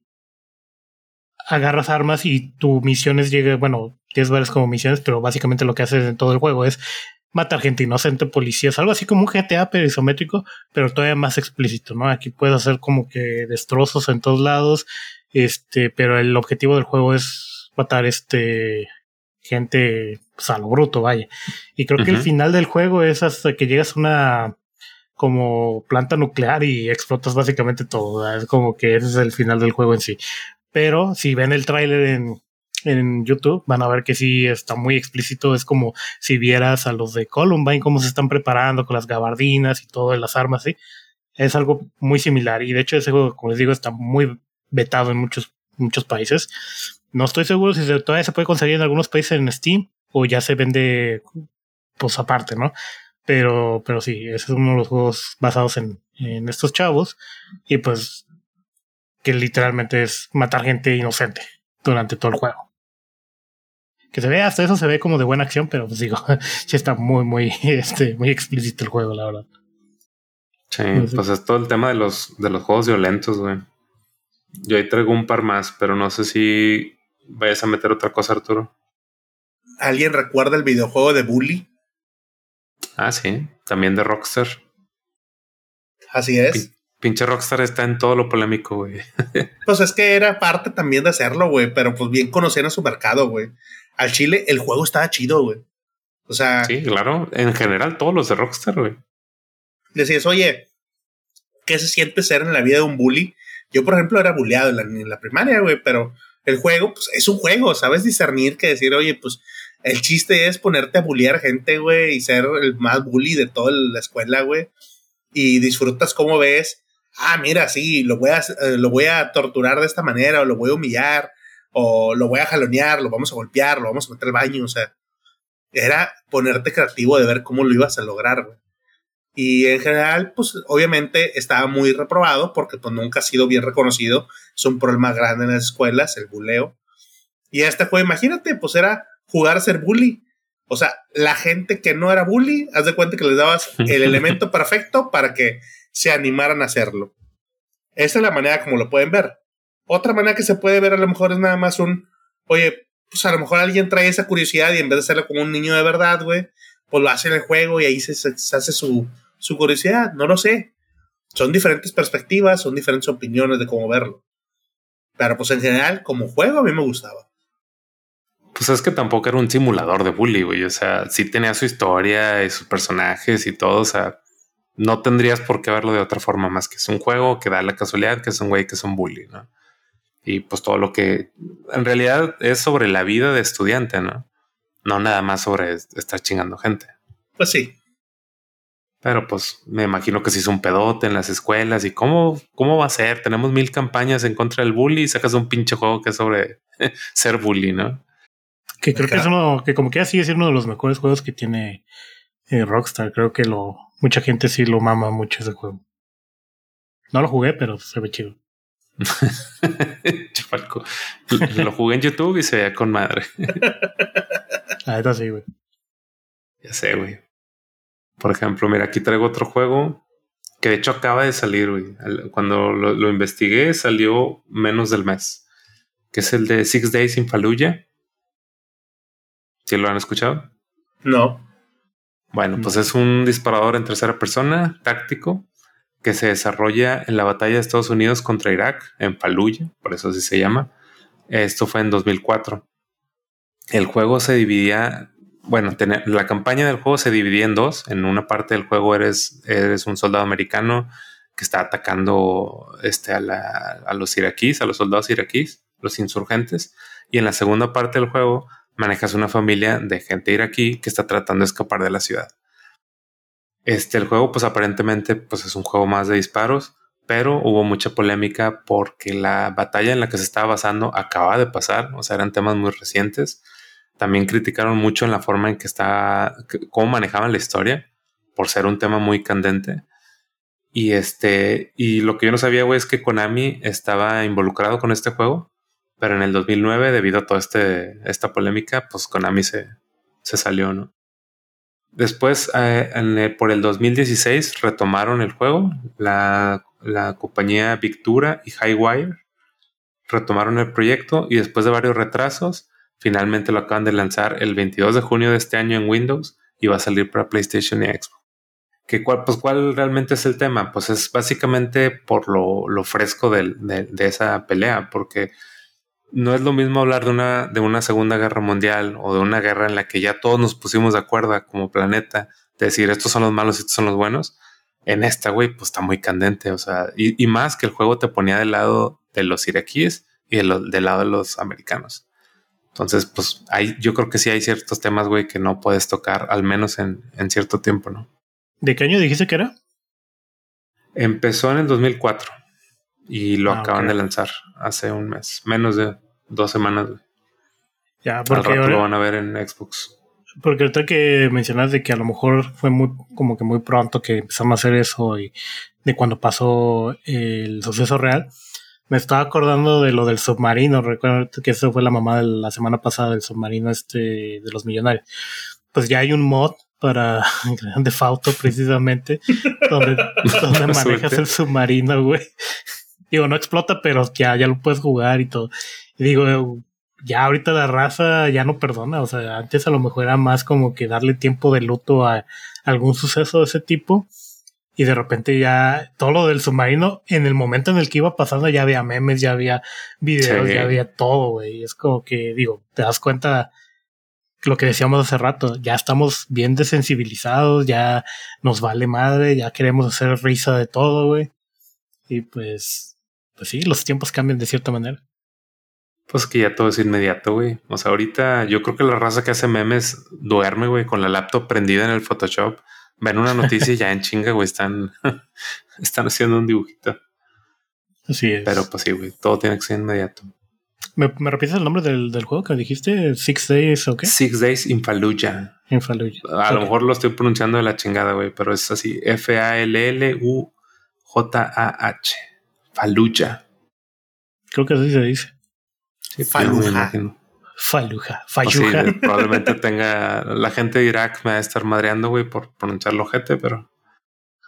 agarras armas y tu misión es llegar, bueno, tienes varias como misiones, pero básicamente lo que haces en todo el juego es matar gente inocente, policías, algo así como un GTA pero isométrico, pero todavía más explícito, ¿no? Aquí puedes hacer como que destrozos en todos lados, este, pero el objetivo del juego es matar este gente pues, a lo bruto, vaya. Y creo que el final del juego es hasta que llegas a una como planta nuclear y explotas básicamente todo. Es como que ese es el final del juego en sí. Pero si ven el tráiler en, en YouTube, van a ver que sí está muy explícito. Es como si vieras a los de Columbine, cómo se están preparando con las gabardinas y todo, las armas, ¿sí? Es algo muy similar. Y de hecho, ese juego, como les digo, está muy vetado en muchos, muchos países. No estoy seguro si todavía se puede conseguir en algunos países en Steam o ya se vende, pues aparte, ¿no? Pero, pero sí, ese es uno de los juegos basados en, en estos chavos. Y pues, que literalmente es matar gente inocente durante todo el juego que se ve hasta eso se ve como de buena acción, pero pues digo, (laughs) sí está muy, muy, este, muy explícito el juego, la verdad. Sí, pues es todo el tema de los, de los juegos violentos, güey. Yo ahí traigo un par más, pero no sé si vayas a meter otra cosa, Arturo. ¿Alguien recuerda el videojuego de Bully? Ah, sí, también de Rockstar. Así es. pinche Rockstar está en todo lo polémico, güey. (laughs) pues es que era parte también de hacerlo, güey, pero pues bien conocían a su mercado, güey al Chile el juego estaba chido, güey. O sea. Sí, claro. En general, todos los de Rockstar, güey. Decías, oye, ¿qué se siente ser en la vida de un bully? Yo, por ejemplo, era bulleado en la, primaria, güey, pero el juego, pues es un juego, sabes discernir que decir, oye, pues el chiste es ponerte a bullear gente, güey, y ser el más bully de toda la escuela, güey. Y disfrutas cómo ves ah, mira, sí, lo voy a, eh, lo voy a torturar de esta manera, o lo voy a humillar, o lo voy a jalonear, lo vamos a golpear, lo vamos a meter al baño, o sea, era ponerte creativo de ver cómo lo ibas a lograr, güey. Y en general, pues obviamente estaba muy reprobado porque pues nunca ha sido bien reconocido. Es un problema grande en las escuelas, el buleo. Y este fue, imagínate, pues era jugar a ser bully. O sea, la gente que no era bully, haz de cuenta que les dabas el (laughs) elemento perfecto para que se animaran a hacerlo. Esa es la manera como lo pueden ver. Otra manera que se puede ver a lo mejor es nada más un, oye, pues a lo mejor alguien trae esa curiosidad y en vez de hacerlo como un niño de verdad, güey, pues lo hace en el juego y ahí se hace su, su curiosidad, no lo sé. Son diferentes perspectivas, son diferentes opiniones de cómo verlo. Pero pues en general, como juego, a mí me gustaba. Pues es que tampoco era un simulador de bully, güey. O sea, sí tenía su historia y sus personajes y todo. O sea, no tendrías por qué verlo de otra forma más que es un juego que da la casualidad que es un güey que es un bully, ¿no? Y pues todo lo que en realidad es sobre la vida de estudiante, ¿no? No nada más sobre estar chingando gente. Pues sí. Pero pues me imagino que se hizo un pedote en las escuelas y cómo, cómo va a ser. Tenemos mil campañas en contra del bully y sacas un pinche juego que es sobre (laughs) ser bully, ¿no? Que creo que es uno, que como que así es uno de los mejores juegos que tiene eh, Rockstar. Creo que lo, mucha gente sí lo mama mucho ese juego. No lo jugué, pero se ve chido. (laughs) lo jugué en YouTube y se veía con madre. (laughs) ah, está sí, güey. Ya sé, güey. Por ejemplo, mira, aquí traigo otro juego que de hecho acaba de salir, güey. Cuando lo, investigué salió menos del mes, que es el de Six Days in Fallujah. ¿Sí lo han escuchado? No. Bueno, pues es un disparador en tercera persona, táctico, que se desarrolla en la batalla de Estados Unidos contra Irak, en Fallujah, por eso así se llama. Esto fue en 2004. El juego se dividía bueno, la campaña del juego se dividía en dos. En una parte del juego eres, eres un soldado americano que está atacando este, a, a, los iraquíes, a los soldados iraquíes, los insurgentes. Y en la segunda parte del juego manejas una familia de gente iraquí que está tratando de escapar de la ciudad. Este, el juego, pues aparentemente, pues es un juego más de disparos, pero hubo mucha polémica porque la batalla en la que se estaba basando acaba de pasar, o sea, eran temas muy recientes también criticaron mucho en la forma en que está, cómo manejaban la historia, por ser un tema muy candente. Y este, y lo que yo no sabía, güey, es que Konami estaba involucrado con este juego, pero en el 2009, debido a toda este, esta polémica, pues Konami se, se salió, ¿no? Después, eh, por el 2016, retomaron el juego. La, la compañía Victura y Highwire retomaron el proyecto y después de varios retrasos, Finalmente lo acaban de lanzar el 22 de junio de este año en Windows y va a salir para PlayStation y Xbox. ¿Qué, cuál, pues, ¿Cuál realmente es el tema? Pues es básicamente por lo, lo fresco de, de, esa pelea, porque no es lo mismo hablar de una, de una Segunda Guerra Mundial o de una guerra en la que ya todos nos pusimos de acuerdo como planeta, de decir estos son los malos y estos son los buenos. En esta, güey, pues está muy candente, o sea, y, y, más que el juego te ponía del lado de los iraquíes y del lado de los americanos. Entonces, pues hay, yo creo que sí hay ciertos temas, güey, que no puedes tocar, al menos en, en cierto tiempo, ¿no? ¿De qué año dijiste que era? Empezó en el 2004 y lo ah, acaban de lanzar hace un mes, menos de dos semanas. Güey. Ya, porque Al rato lo van a ver en Xbox. Porque ahorita que mencionas de que a lo mejor fue muy, como que muy pronto que empezamos a hacer eso y de cuando pasó el suceso real, me estaba acordando de lo del submarino. Recuerdo que eso fue la mamá de la semana pasada del submarino este de los millonarios. Pues ya hay un mod para (laughs) Grande Fauto precisamente (laughs) donde, donde manejas el submarino, güey. Digo, no explota, pero ya, ya lo puedes jugar y todo. Y digo, ya ahorita la raza ya no perdona. O sea, antes a lo mejor era más como que darle tiempo de luto a algún suceso de ese tipo y de repente ya todo lo del submarino, en el momento en el que iba pasando ya había memes, ya había videos, ya había todo, güey. Es como que, digo, te das cuenta lo que decíamos hace rato, ya estamos bien desensibilizados, ya nos vale madre, ya queremos hacer risa de todo, güey. Y pues, pues sí, los tiempos cambian de cierta manera. Pues que ya todo es inmediato, güey. O sea, ahorita yo creo que la raza que hace memes duerme, güey, con la laptop prendida en el Photoshop ven una noticia y ya en chinga, güey, están, (laughs) están haciendo un dibujito. Así es. Pero pues sí, güey, todo tiene que ser inmediato. ¿Me, ¿Me, repites el nombre del, del, juego que dijiste? ¿Six Days o qué? Six Days in Fallujah. In Fallujah. A lo mejor lo estoy pronunciando de la chingada, güey, pero es así. F-A-L-L-U-J-A-H. Fallujah. Creo que así se dice. Sí, Faluja. Faluja. Pues sí, probablemente tenga. La gente de Irak me va a estar madreando, güey, por pronunciarlo ojete, pero.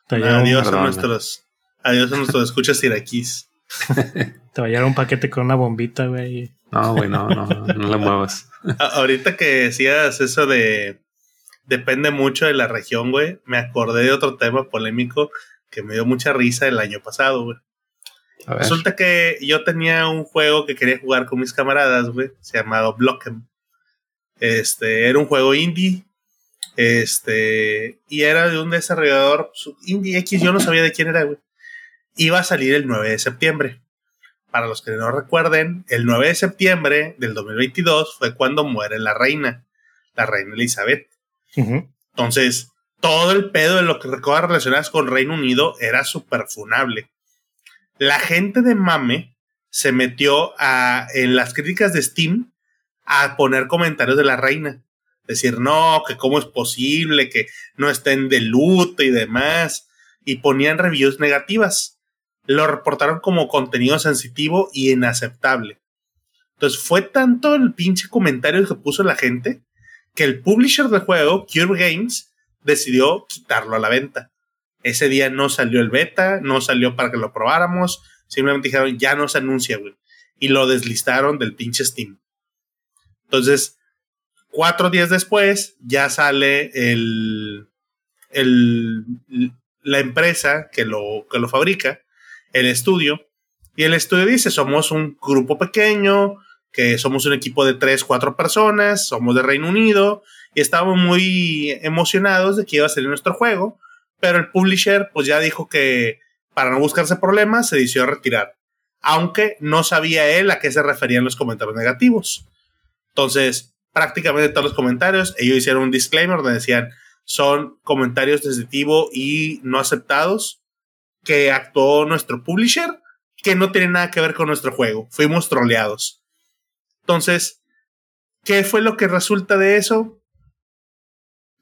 Adiós a nuestros. Adiós a nuestros escuchas iraquíes. (laughs) Te va a llevar un paquete con una bombita, güey. No, güey, no, no, no la muevas. Ahorita que decías eso de. Depende mucho de la región, güey. Me acordé de otro tema polémico que me dio mucha risa el año pasado, güey. Resulta que yo tenía un juego que quería jugar con mis camaradas, güey. Se llamaba Blockem. Este, era un juego indie. Este, y era de un desarrollador indie X. Yo no sabía de quién era, güey. Iba a salir el 9 de septiembre. Para los que no recuerden, el 9 de septiembre del 2022 fue cuando muere la reina, la reina Elizabeth. Entonces, todo el pedo de lo que recuerda relacionadas con Reino Unido era súper funable la gente de Mame se metió a, en las críticas de Steam a poner comentarios de la reina. Decir, no, que cómo es posible, que no estén de luto y demás. Y ponían reviews negativas. Lo reportaron como contenido sensitivo y inaceptable. Entonces fue tanto el pinche comentario que puso la gente que el publisher del juego, Cure Games, decidió quitarlo a la venta. Ese día no salió el beta, no salió para que lo probáramos. Simplemente dijeron, ya no se anuncia, güey. Y lo deslistaron del pinche Steam. Entonces, cuatro días después, ya sale el, el, la empresa que lo, que lo fabrica, el estudio. Y el estudio dice, somos un grupo pequeño, que somos un equipo de tres, cuatro personas, somos de Reino Unido, y estábamos muy emocionados de que iba a salir nuestro juego pero el publisher pues ya dijo que para no buscarse problemas se decidió retirar, aunque no sabía él a qué se referían los comentarios negativos. Entonces, prácticamente todos los comentarios, ellos hicieron un disclaimer donde decían son comentarios de ese tipo y no aceptados que actuó nuestro publisher que no tiene nada que ver con nuestro juego. Fuimos troleados. Entonces, ¿qué fue lo que resulta de eso?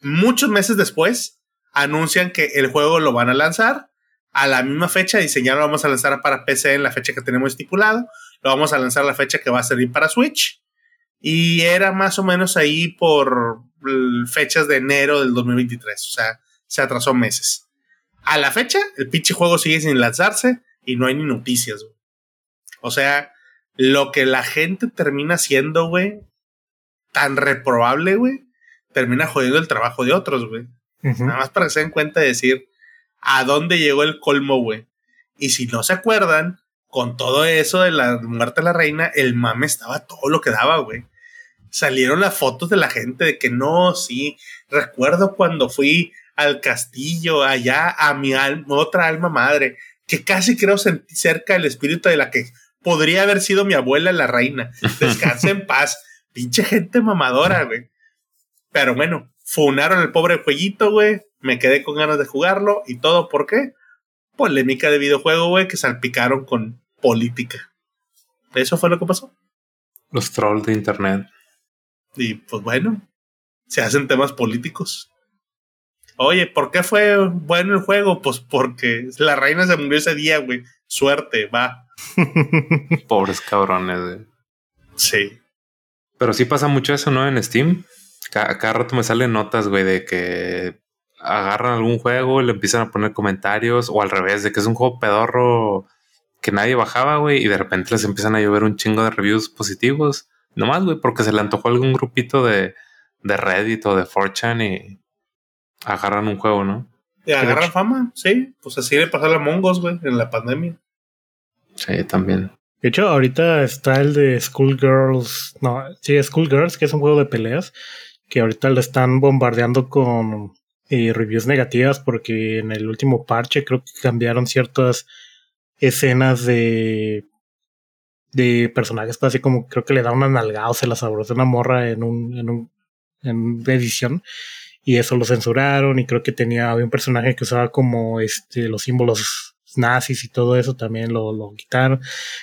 Muchos meses después, anuncian que el juego lo van a lanzar a la misma fecha, diseñarlo lo vamos a lanzar para PC en la fecha que tenemos estipulado, lo vamos a lanzar la fecha que va a salir para Switch, y era más o menos ahí por fechas de enero del 2023, o sea, se atrasó meses. A la fecha, el pinche juego sigue sin lanzarse y no hay ni noticias, O sea, lo que la gente termina haciendo, güey, tan reprobable, güey, termina jodiendo el trabajo de otros, güey. Nada más para que se den cuenta de decir a dónde llegó el colmo, güey. Y si no se acuerdan, con todo eso de la muerte de la reina, el mame estaba todo lo que daba, güey. Salieron las fotos de la gente de que no, sí. Recuerdo cuando fui al castillo, allá a mi otra alma madre, que casi creo sentir cerca el espíritu de la que podría haber sido mi abuela la reina. (laughs) Descanse en paz. Pinche gente mamadora, güey. Pero bueno, funaron el pobre jueguito, güey. Me quedé con ganas de jugarlo y todo, ¿por qué? Polémica de videojuego, güey, que salpicaron con política. Eso fue lo que pasó. Los trolls de internet. Y pues bueno, se hacen temas políticos. Oye, ¿por qué fue bueno el juego? Pues porque la reina se murió ese día, güey. Suerte, va. (laughs) Pobres cabrones, güey. Sí. Pero sí pasa mucho eso, ¿no? En Steam. Cada, rato me salen notas, güey, de que agarran algún juego y le empiezan a poner comentarios o al revés, de que es un juego pedorro que nadie bajaba, güey, y de repente les empiezan a llover un chingo de reviews positivos. Nomás, güey, porque se le antojó algún grupito de, de Reddit o de 4chan y agarran un juego, ¿no? Y agarran fama, sí. Pues así le pasó a la Mongos, güey, en la pandemia. Sí, también. De hecho, ahorita está el de Schoolgirls. No, sí, Schoolgirls, que es un juego de peleas que ahorita lo están bombardeando con eh, reviews negativas porque en el último parche creo que cambiaron ciertas escenas de de personajes así como creo que le da una nalgada o se la sabrosa una morra en un en un en edición y eso lo censuraron y creo que tenía había un personaje que usaba como este los símbolos nazis y todo eso también lo, lo quitaron.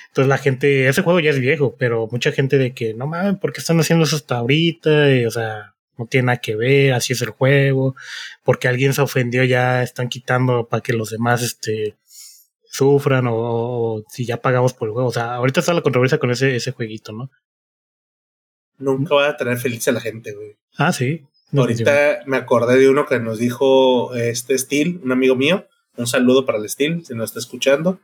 Entonces la gente, ese juego ya es viejo, pero mucha gente de que, no mames, ¿por qué están haciendo eso hasta ahorita? o sea, no tiene nada que ver, así es el juego, porque alguien se ofendió ya están quitando para que los demás este sufran o, si ya pagamos por el juego. O sea, ahorita está la controversia con ese, ese jueguito, ¿no? Nunca va a tener feliz a la gente, güey. Ah, sí. ahorita me acordé de uno que nos dijo este Steel, un amigo mío. Un saludo para el Steel, si nos está escuchando.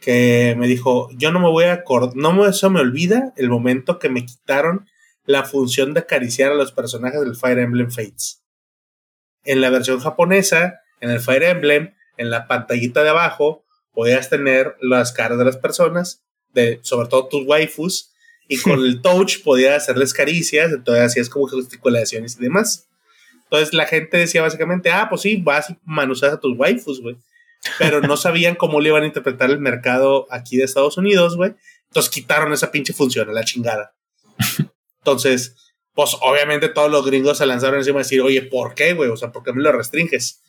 Que me dijo, yo no me voy a acordar, no me, eso me olvida el momento que me quitaron la función de acariciar a los personajes del Fire Emblem Fates. En la versión japonesa, en el Fire Emblem, en la pantallita de abajo, podías tener las caras de las personas, de, sobre todo tus waifus, y con (laughs) el touch podías hacerles caricias, entonces hacías como gesticulaciones y demás. Entonces la gente decía básicamente, ah, pues sí, vas y manusas a tus waifus, güey. Pero no sabían cómo le iban a interpretar el mercado aquí de Estados Unidos, güey. Entonces quitaron esa pinche función, la chingada. Entonces, pues obviamente todos los gringos se lanzaron encima a decir, oye, ¿por qué, güey? O sea, ¿por qué me lo restringes?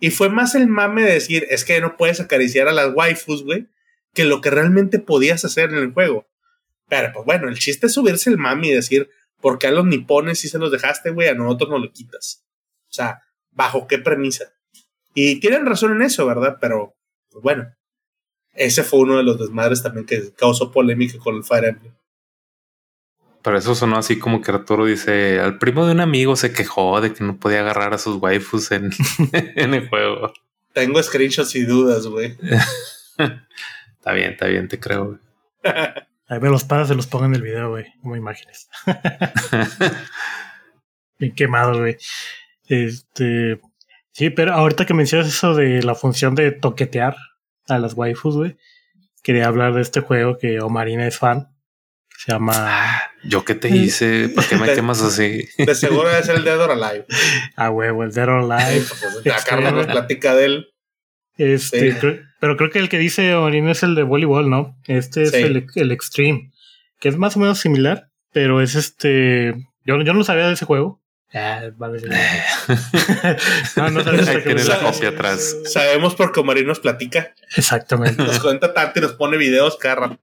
Y fue más el mame de decir, es que no puedes acariciar a las waifus, güey, que lo que realmente podías hacer en el juego. Pero, pues bueno, el chiste es subirse el mame y decir, ¿por qué a los nipones sí se los dejaste, güey? A nosotros no lo quitas. O sea, ¿bajo qué premisa? Y tienen razón en eso, ¿verdad? Pero, pues bueno, ese fue uno de los desmadres también que causó polémica con el Fire Emblem. Pero eso sonó así como que Arturo dice, al primo de un amigo se quejó de que no podía agarrar a sus waifus en, (laughs) en el juego. Tengo screenshots y dudas, güey. (laughs) está bien, está bien, te creo. (laughs) Güey. Ahí ve los padres se los pongo en el video, güey, como imágenes. (laughs) bien quemado, güey. Este, sí, pero ahorita que mencionas eso de la función de toquetear a las waifus, güey, quería hablar de este juego que Omarina es fan. Se llama. Ah, ¿Yo qué te hice? ¿Por qué me (laughs) quemas así? De seguro ser el Dead or Alive. (laughs) Ah, huevo, el Dead or Alive. pues, acá nos platica de él. Este, pero creo que el que dice Orin es el de voleibol, ¿no? Este es el, el, Extreme, que es más o menos similar, pero es este. Yo, yo no sabía de ese juego. Ah, vale. (laughs) no, no sabía que la copia atrás. Sabemos porque Omarín nos platica. Exactamente. Nos cuenta tanto y nos pone videos cada rato.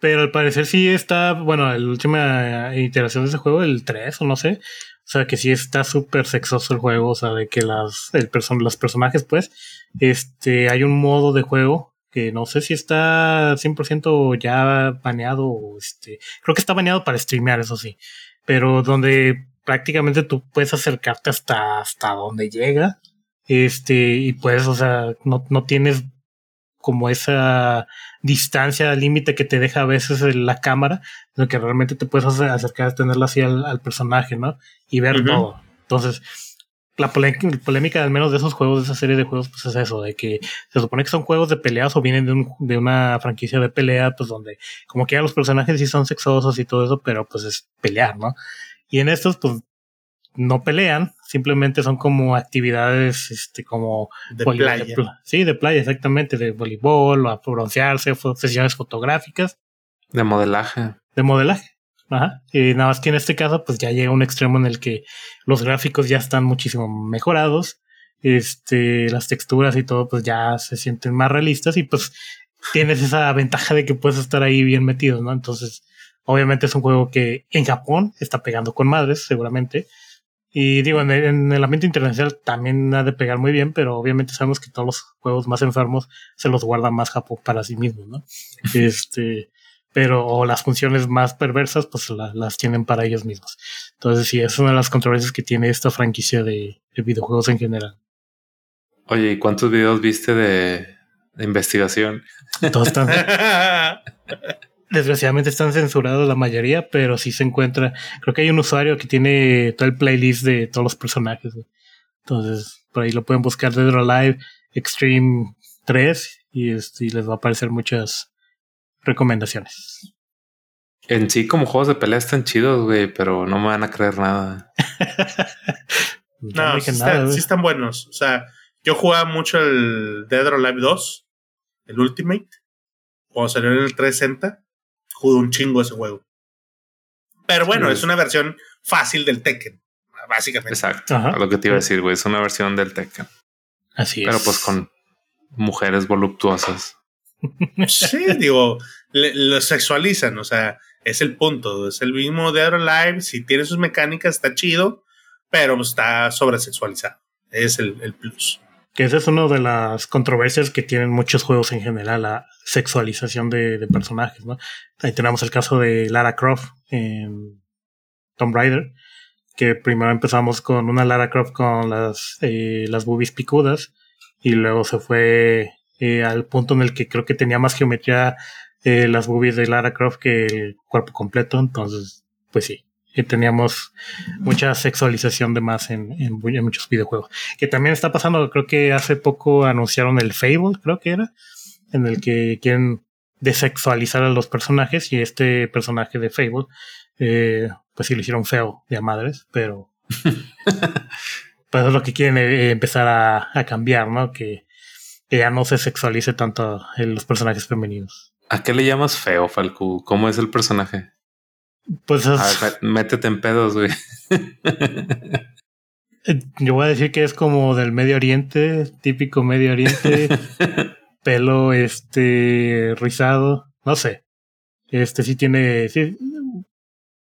Pero al parecer sí está, bueno, la última iteración de ese juego, el 3 o no sé. O sea, que sí está súper sexoso el juego. O sea, de que las, el los personajes, pues, este, hay un modo de juego que no sé si está 100% ya baneado este, creo que está baneado para streamear, eso sí. Pero donde prácticamente tú puedes acercarte hasta, hasta donde llega. Este, y pues, o sea, no, no tienes como esa distancia límite que te deja a veces la cámara, sino que realmente te puedes acercar a tenerla así al, personaje, ¿no? Y ver todo. Entonces, la polémica, al menos de esos juegos, de esa serie de juegos, pues es eso, de que se supone que son juegos de peleas o vienen de, un, de una franquicia de pelea, pues donde como que ya los personajes sí son sexosos y todo eso, pero pues es pelear, ¿no? Y en estos, pues no pelean, simplemente son como actividades este como de playa. sí, de playa, exactamente, de voleibol, o broncearse, sesiones fotográficas. De modelaje. De modelaje. Ajá. Y nada más que en este caso, pues ya llega un extremo en el que los gráficos ya están muchísimo mejorados. Este, las texturas y todo, pues ya se sienten más realistas y pues tienes esa ventaja de que puedes estar ahí bien metido, ¿no? Entonces, obviamente es un juego que en Japón está pegando con madres, seguramente. Y digo, en el, ambiente internacional también ha de pegar muy bien, pero obviamente sabemos que todos los juegos más enfermos se los guarda más Japón para sí mismos, ¿no? (laughs) este, pero o las funciones más perversas, pues las tienen para ellos mismos. Entonces, sí, es una de las controversias que tiene esta franquicia de, videojuegos en general. Oye, ¿y cuántos videos viste de, de investigación? Todos están. (laughs) Desgraciadamente están censurados la mayoría, pero sí se encuentra. Creo que hay un usuario que tiene todo el playlist de todos los personajes. Entonces, por ahí lo pueden buscar Dead or Alive Extreme 3 y, este, les va a aparecer muchas recomendaciones. En sí, como juegos de pelea están chidos, güey, pero no me van a creer nada. (laughs) no, sí, sí, están buenos. O sea, yo jugaba mucho el Dead or Alive 2, el Ultimate, cuando salió en el 360 jugué un chingo ese juego. Pero bueno, es una versión fácil del Tekken, básicamente. Exacto, lo que te iba a decir, güey, es una versión del Tekken. Así es. Pero pues con mujeres voluptuosas. Sí, (laughs) digo, lo sexualizan, o sea, es el punto. Es el mismo de Live, si tiene sus mecánicas, está chido, pero está sobresexualizado. Es el, el plus. Que esa es una de las controversias que tienen muchos juegos en general, la sexualización de, personajes, ¿no? Ahí tenemos el caso de Lara Croft en Tomb Raider, que primero empezamos con una Lara Croft con las, eh, las boobies picudas, y luego se fue eh, al punto en el que creo que tenía más geometría eh, las boobies de Lara Croft que el cuerpo completo, entonces, pues sí, teníamos mucha sexualización de más en, en, muchos videojuegos. Que también está pasando, creo que hace poco anunciaron el Fable, creo que era, en el que quieren desexualizar a los personajes y este personaje de Fable, eh, pues sí lo hicieron feo de a madres, pero (laughs) pues es lo que quieren eh, empezar a, cambiar, ¿no? Que, que, ya no se sexualice tanto en los personajes femeninos. ¿A qué le llamas feo, Falco? ¿Cómo es el personaje? Pues métete en pedos, güey. (laughs) Yo voy a decir que es como del Medio Oriente, típico Medio Oriente, (laughs) pelo este rizado, no sé. Este sí tiene,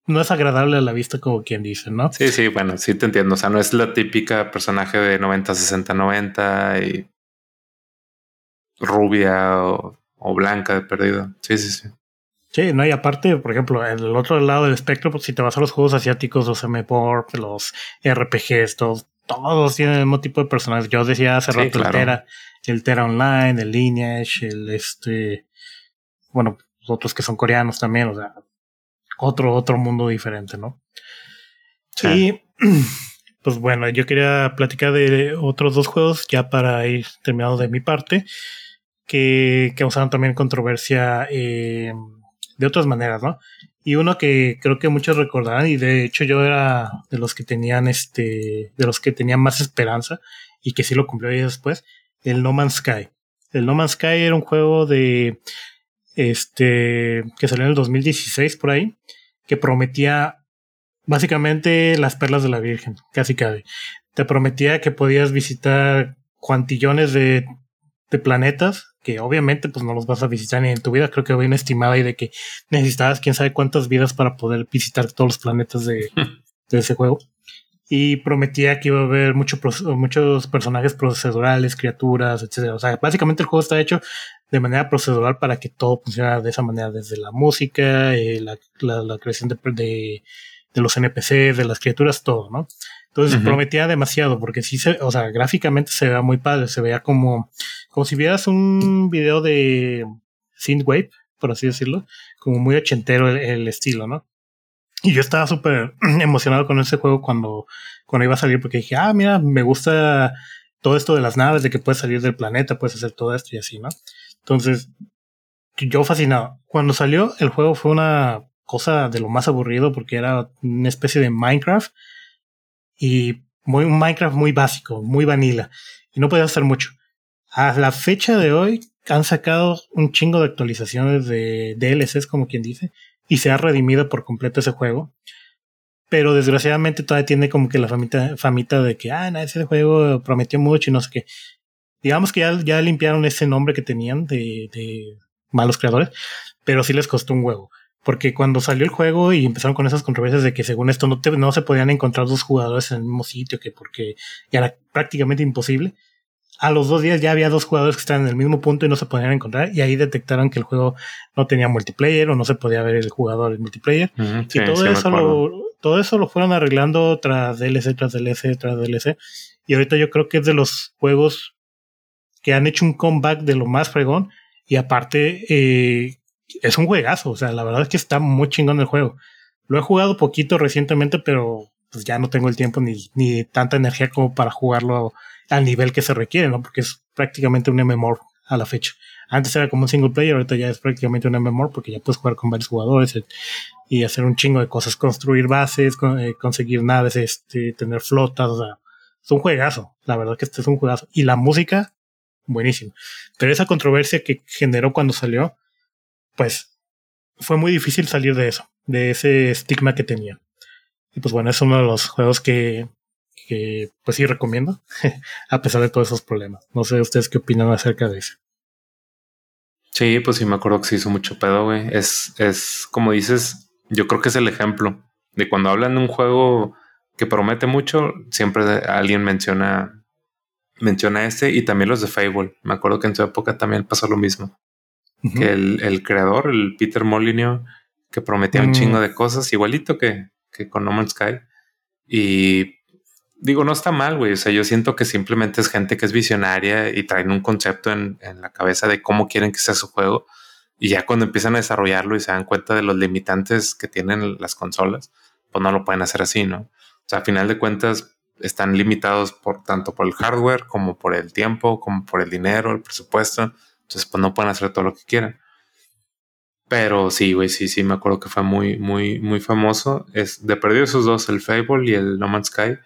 no es agradable a la vista como quien dice, ¿no? Sí, sí, bueno, sí te entiendo. O sea, no es la típica personaje de 90, 60, 90 y rubia o, o blanca de perdido. Sí, sí, sí. Sí, no, y aparte, por ejemplo, en el otro lado del espectro, pues si te vas a los juegos asiáticos, los MPOR, los RPGs, todos, todos tienen el mismo tipo de personajes. Yo decía hace rato el Tera, el Tera Online, el Lineage, el este, bueno, los otros que son coreanos también, o sea, otro, otro mundo diferente, ¿no? Sí. Y, (clears throat) pues bueno, yo quería platicar de otros dos juegos ya para ir terminado de mi parte, que causaron también controversia. Eh, de otras maneras, ¿no? Y uno que creo que muchos recordarán, y de hecho yo era de los que tenían este, de los que tenían más esperanza, y que sí lo cumplió ahí después, el No Man's Sky. El No Man's Sky era un juego de, este, que salió en el 2016 por ahí, que prometía básicamente las perlas de la Virgen, casi cabe. Te prometía que podías visitar cuantillones de, de planetas que obviamente pues no los vas a visitar ni en tu vida. Creo que había una estimada ahí de que necesitabas quién sabe cuántas vidas para poder visitar todos los planetas de, (laughs) ese juego. Y prometía que iba a haber mucho, muchos personajes procedurales, criaturas, etc. O sea, básicamente el juego está hecho de manera procedural para que todo funcionara de esa manera, desde la música, eh, la, la, creación de, de, de los NPCs, de las criaturas, todo, ¿no? Entonces prometía demasiado porque sí se, o sea, gráficamente se veía muy padre, se veía como, como si vieras un video de Synthwave, por así decirlo, como muy ochentero el, estilo, ¿no? Y yo estaba súper (clears throat) emocionado con ese juego cuando, cuando iba a salir porque dije, ah, mira, me gusta todo esto de las naves, de que puedes salir del planeta, puedes hacer todo esto y así, ¿no? Entonces, yo fascinado. Cuando salió, el juego fue una cosa de lo más aburrido porque era una especie de Minecraft y muy, un Minecraft muy básico, muy vanilla. Y no podía hacer mucho. A la fecha de hoy han sacado un chingo de actualizaciones de DLCs, como quien dice, y se ha redimido por completo ese juego. Pero desgraciadamente todavía tiene como que la famita, famita de que, ah, ese juego prometió mucho y no sé qué. Digamos que ya, ya limpiaron ese nombre que tenían de, de malos creadores, pero sí les costó un huevo. Porque cuando salió el juego y empezaron con esas controversias de que según esto no, no se podían encontrar dos jugadores en el mismo sitio, que porque ya era prácticamente imposible, a los dos días ya había dos jugadores que estaban en el mismo punto y no se podían encontrar y ahí detectaron que el juego no tenía multiplayer o no se podía ver el jugador en multiplayer. y todo eso lo, todo eso lo fueron arreglando tras DLC, tras DLC, tras DLC. Y ahorita yo creo que es de los juegos que han hecho un comeback de lo más fregón y aparte eh, es un juegazo. O sea, la verdad es que está muy chingón el juego. Lo he jugado poquito recientemente, pero pues ya no tengo el tiempo ni, ni tanta energía como para jugarlo al nivel que se requiere, ¿no? Porque es prácticamente un MMOR a la fecha. Antes era como un single player, ahorita ya es prácticamente un MMOR porque ya puedes jugar con varios jugadores eh, y hacer un chingo de cosas, construir bases, eh, conseguir naves, este, tener flotas, o sea, es un juegazo. La verdad que este es un juegazo. Y la música, buenísimo. Pero esa controversia que generó cuando salió, pues fue muy difícil salir de eso, de ese estigma que tenía. Y pues bueno, es uno de los juegos que, pues sí recomiendo, (laughs) a pesar de todos esos problemas. No sé ustedes qué opinan acerca de eso. Sí, pues sí me acuerdo que se hizo mucho pedo, güey. Es, es como dices, yo creo que es el ejemplo de cuando hablan de un juego que promete mucho, siempre alguien menciona, menciona este y también los de Fable. Me acuerdo que en su época también pasó lo mismo. Que el, el, creador, el Peter Molyneux, que prometía un chingo mm. de cosas, igualito que, que con No Man's Sky. Y digo, no está mal, güey. O sea, yo siento que simplemente es gente que es visionaria y traen un concepto en, en, la cabeza de cómo quieren que sea su juego. Y ya cuando empiezan a desarrollarlo y se dan cuenta de los limitantes que tienen las consolas, pues no lo pueden hacer así, ¿no? O sea, a final de cuentas están limitados por tanto por el hardware como por el tiempo, como por el dinero, el presupuesto. Entonces, pues no pueden hacer todo lo que quieran. Pero sí, güey, sí, sí, me acuerdo que fue muy, muy, muy famoso. Es de perdido esos dos, el Fable y el No Man's Sky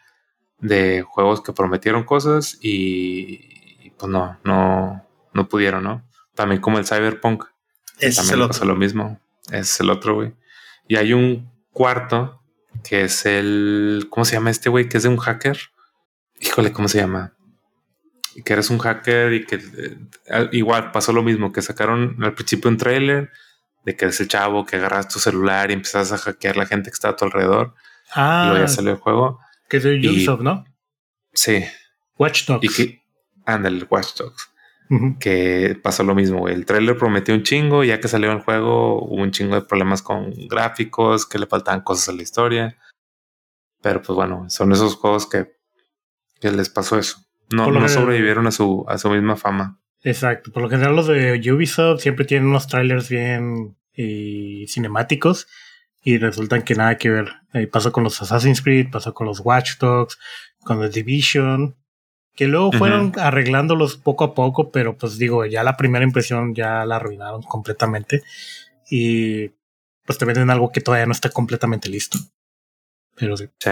de juegos que prometieron cosas y, pues no, no, no pudieron, ¿no? También como el Cyberpunk. Es también pasó lo mismo. Es el otro, güey. Y hay un cuarto que es el. ¿Cómo se llama este güey? Que es de un hacker. Híjole, ¿cómo se llama? Que eres un hacker y que eh, igual pasó lo mismo, que sacaron al principio un trailer de que eres el chavo que agarras tu celular y empiezas a hackear la gente que está a tu alrededor. Ah. Y luego ya salió el juego. Que es de Ubisoft, ¿no? Sí. Watch Dogs. Y que, el Watch Dogs. Que pasó lo mismo. El trailer prometió un chingo, ya que salió el juego, hubo un chingo de problemas con gráficos, que le faltaban cosas a la historia. Pero pues bueno, son esos juegos que, que les pasó eso. No, no sobrevivieron a su, a su misma fama. Exacto. Por lo general, los de Ubisoft siempre tienen unos trailers bien y cinemáticos y resultan que nada que ver. Eh, pasó con los Assassin's Creed, pasó con los Watch Dogs, con The Division, que luego fueron arreglándolos poco a poco, pero pues digo, ya la primera impresión ya la arruinaron completamente y pues te venden algo que todavía no está completamente listo. Pero sí. sí.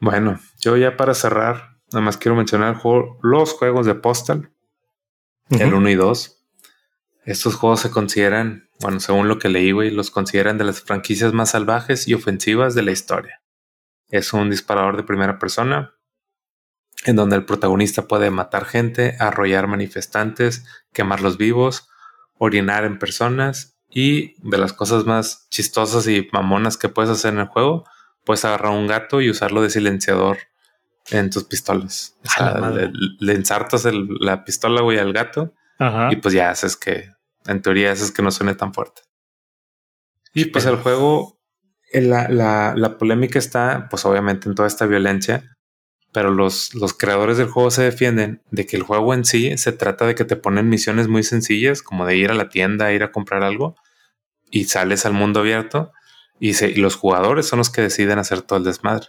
Bueno, yo ya para cerrar, nada más quiero mencionar los juegos de Postal, el 1 y 2. Estos juegos se consideran bueno, según lo que leí, güey, los consideran de las franquicias más salvajes y ofensivas de la historia. Es un disparador de primera persona, en donde el protagonista puede matar gente, arrollar manifestantes, quemarlos vivos, orinar en personas y de las cosas más chistosas y mamonas que puedes hacer en el juego, puedes agarrar un gato y usarlo de silenciador en tus pistolas. O sea, le, ensartas la pistola, güey, al gato y pues ya haces que en teoría eso es que no suene tan fuerte. Y pues el juego, eh, la, la, la, polémica está, pues obviamente en toda esta violencia, pero los, los creadores del juego se defienden de que el juego en sí se trata de que te ponen misiones muy sencillas, como de ir a la tienda, ir a comprar algo, y sales al mundo abierto, y, se, y los jugadores son los que deciden hacer todo el desmadre.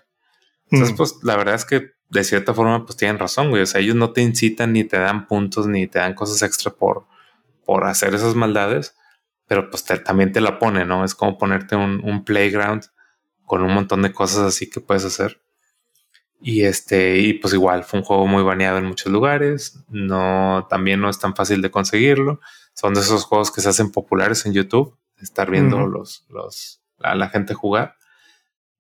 Entonces, mm. pues la verdad es que de cierta forma, pues tienen razón, güey. O sea, ellos no te incitan ni te dan puntos ni te dan cosas extra por, por hacer esas maldades, pero pues también te la pone, ¿no? Es como ponerte un, playground con un montón de cosas así que puedes hacer. Y este, y pues igual fue un juego muy baneado en muchos lugares. No, también no es tan fácil de conseguirlo. Son de esos juegos que se hacen populares en YouTube, estar viendo los, los, a la gente jugar.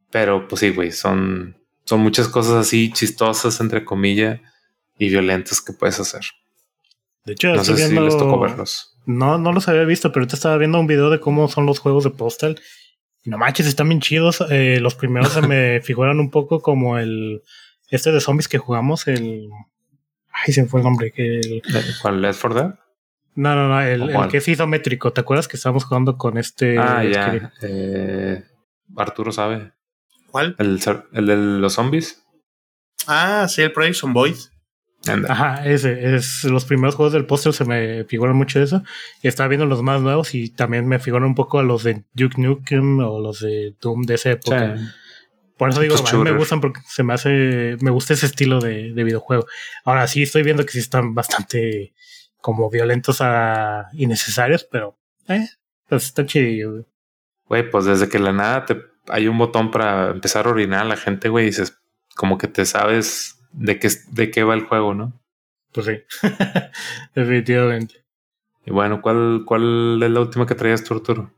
Pero pues sí, güey, son, son muchas cosas así chistosas, entre comillas, y violentas que puedes hacer. De hecho, no sé si les tocó verlos. No, no los había visto, pero te estaba viendo un video de cómo son los juegos de Postal. No manches, están bien chidos. Eh, los primeros se me (laughs) figuran un poco como el. Este de zombies que jugamos, el. Ay, se me fue el nombre. El, ¿Cuál? ¿Left Dead? No, no, no, el, que es isométrico. ¿Te acuerdas que estábamos jugando con este? Ah, ya. Eh, Arturo sabe. ¿Cuál? El, el de los zombies. Ah, sí, el Project Void. Ajá, ese es los primeros juegos del póster se me figuran mucho eso. Y estaba viendo los más nuevos y también me figuran un poco a los de Duke Nukem o los de Doom de esa época. Por eso digo, a mí me gustan porque se me hace, me gusta ese estilo de, videojuego. Ahora sí estoy viendo que sí están bastante como violentos a innecesarios, pero eh, pues está chido. Güey, pues desde que la nada te hay un botón para empezar a orinar a la gente, güey, y dices, como que te sabes de qué, de qué va el juego, ¿no? Pues sí, (laughs) definitivamente. Y bueno, ¿cuál, ¿cuál es la última que traías tú, Arturo?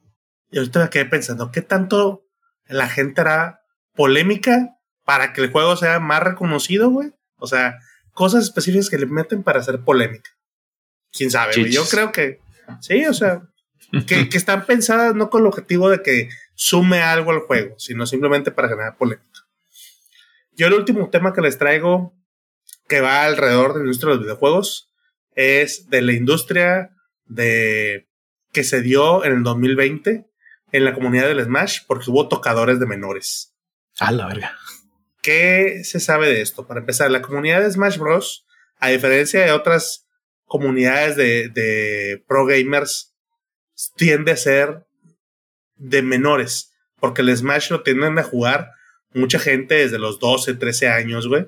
Y ahorita me quedé pensando, ¿qué tanto la gente era polémica para que el juego sea más reconocido, güey. O sea, cosas específicas que le meten para hacer polémica. Quién sabe, güey. Yo creo que sí, o sea, que, que, están pensadas no con el objetivo de que sume algo al juego, sino simplemente para generar polémica. Yo el último tema que les traigo, que va alrededor de la industria de los videojuegos, es de la industria de que se dio en el 2020 en la comunidad del Smash porque hubo tocadores de menores. A la verga. ¿Qué se sabe de esto? Para empezar, la comunidad de Smash Bros., a diferencia de otras comunidades de, de pro gamers, tiende a ser de menores, porque el Smash lo tienden a jugar mucha gente desde los 12, 13 años, güey,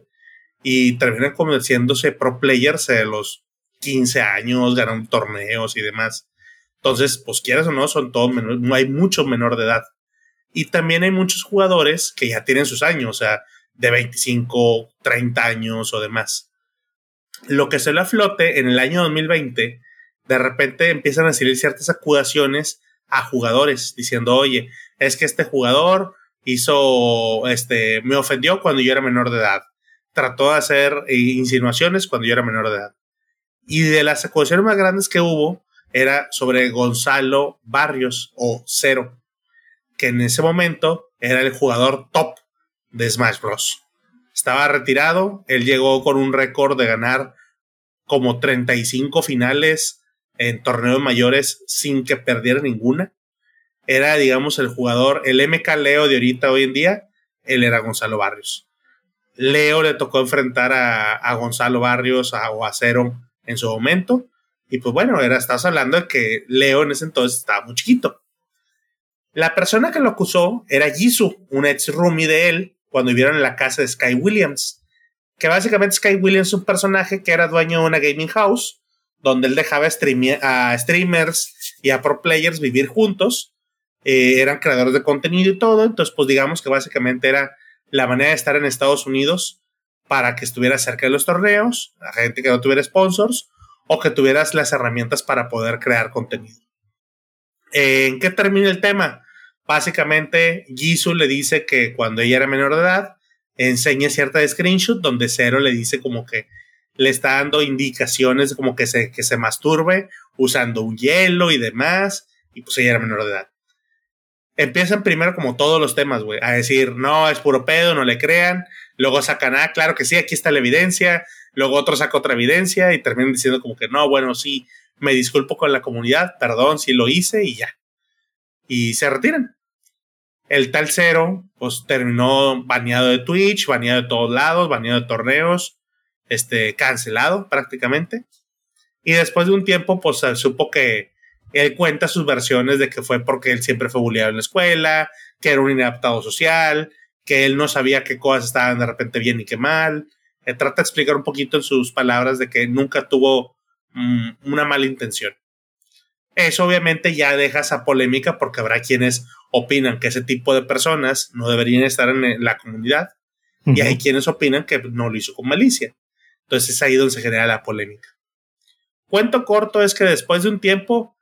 y terminan convirtiéndose pro players de los 15 años, ganan torneos y demás. Entonces, pues quieras o no, son todos menores, hay mucho menor de edad. Y también hay muchos jugadores que ya tienen sus años, o sea, de 25, 30 años o demás. Lo que se le flote en el año 2020, de repente empiezan a salir ciertas acusaciones a jugadores diciendo, oye, es que este jugador hizo, este, me ofendió cuando yo era menor de edad. Trató de hacer eh, insinuaciones cuando yo era menor de edad. Y de las acusaciones más grandes que hubo era sobre Gonzalo Barrios o Cero, que en ese momento era el jugador top de Smash Bros. Estaba retirado, él llegó con un récord de ganar como 35 finales en torneos mayores sin que perdiera ninguna. Era, digamos, el jugador, el MK Leo de ahorita hoy en día, él era Gonzalo Barrios. Leo le tocó enfrentar a, Gonzalo Barrios a, o a Cero en su momento. Y pues bueno, era, estás hablando de que Leo en ese entonces estaba muy chiquito. La persona que lo acusó era Jisoo, un ex roomie de él, cuando vivieron en la casa de Sky Williams. Que básicamente Sky Williams es un personaje que era dueño de una gaming house, donde él dejaba a streamers y a pro players vivir juntos. Eh, eran creadores de contenido y todo. Entonces, pues digamos que básicamente era la manera de estar en Estados Unidos para que estuviera cerca de los torneos, la gente que no tuviera sponsors o que tuvieras las herramientas para poder crear contenido. ¿En qué termina el tema? Básicamente, Jisoo le dice que cuando ella era menor de edad, enseña cierta screenshot donde Cero le dice como que le está dando indicaciones como que se, que se masturbe usando un hielo y demás, y pues ella era menor de edad. Empiezan primero como todos los temas, güey, a decir, no, es puro pedo, no le crean. Luego sacan, ah, claro que sí, aquí está la evidencia. Luego otro saca otra evidencia y terminan diciendo como que no, bueno, sí, me disculpo con la comunidad, perdón, sí lo hice y ya. Y se retiran. El tal cero, pues terminó baneado de Twitch, baneado de todos lados, baneado de torneos, este, cancelado prácticamente. Y después de un tiempo, pues supo que él cuenta sus versiones de que fue porque él siempre fue bulleado en la escuela, que era un inadaptado social, que él no sabía qué cosas estaban de repente bien y qué mal. Eh, trata de explicar un poquito en sus palabras de que nunca tuvo mm, una mala intención. Eso obviamente ya deja esa polémica porque habrá quienes opinan que ese tipo de personas no deberían estar en la comunidad y hay quienes opinan que no lo hizo con malicia. Entonces es ahí donde se genera la polémica. Cuento corto es que después de un tiempo,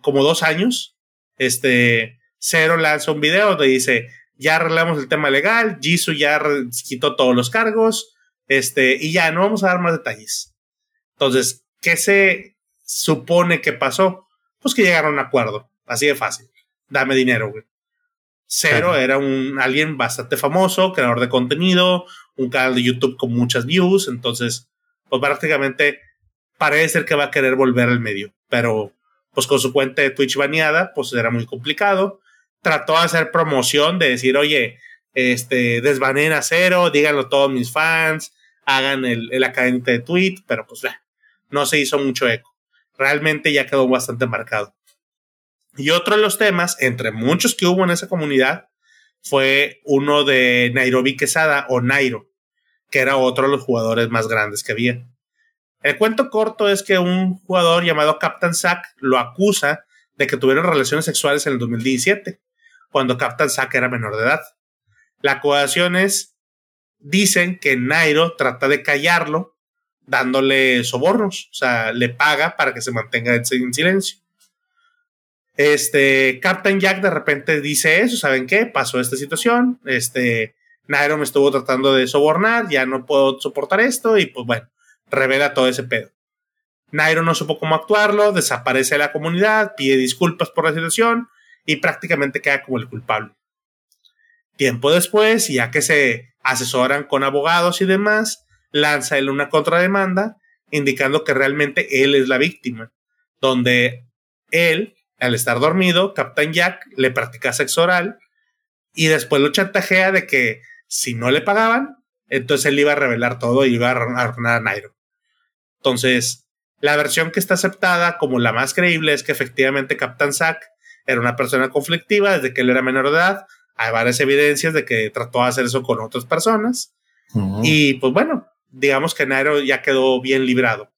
como dos años, este Cero lanza un video donde dice, ya arreglamos el tema legal, Jisoo ya quitó todos los cargos, este, y ya no vamos a dar más detalles. Entonces, ¿qué se supone que pasó? Pues que llegaron a un acuerdo, así de fácil. Dame dinero, güey. Cero era un alguien bastante famoso, creador de contenido, un canal de YouTube con muchas views, entonces, pues prácticamente parece ser que va a querer volver al medio, pero pues con su cuenta de Twitch baneada, pues era muy complicado. Trató de hacer promoción, de decir, oye, este, desbanen a cero, díganlo todos mis fans, hagan el, el académico de tweet, pero pues no se hizo mucho eco. Realmente ya quedó bastante marcado. Y otro de los temas, entre muchos que hubo en esa comunidad, fue uno de Nairobi Quesada o Nairo, que era otro de los jugadores más grandes que había. El cuento corto es que un jugador llamado Captain Zack lo acusa de que tuvieron relaciones sexuales en el 2017, cuando Captain Zack era menor de edad. Las acusaciones dicen que Nairo trata de callarlo dándole sobornos, o sea, le paga para que se mantenga en silencio. Este, Captain Jack de repente dice eso, ¿saben qué? Pasó esta situación, este, Nairo me estuvo tratando de sobornar, ya no puedo soportar esto y pues bueno, revela todo ese pedo. Nairo no supo cómo actuarlo, desaparece de la comunidad, pide disculpas por la situación y prácticamente queda como el culpable. Tiempo después, ya que se asesoran con abogados y demás, lanza él una contrademanda indicando que realmente él es la víctima, donde él, al estar dormido, Captain Jack le practica sexo oral y después lo chantajea de que si no le pagaban, entonces él iba a revelar todo y iba a arruinar a Nairo. Entonces, la versión que está aceptada como la más creíble es que efectivamente Captain Zack era una persona conflictiva desde que él era menor de edad. Hay varias evidencias de que trató de hacer eso con otras personas. Y pues bueno, digamos que Nairo ya quedó bien librado.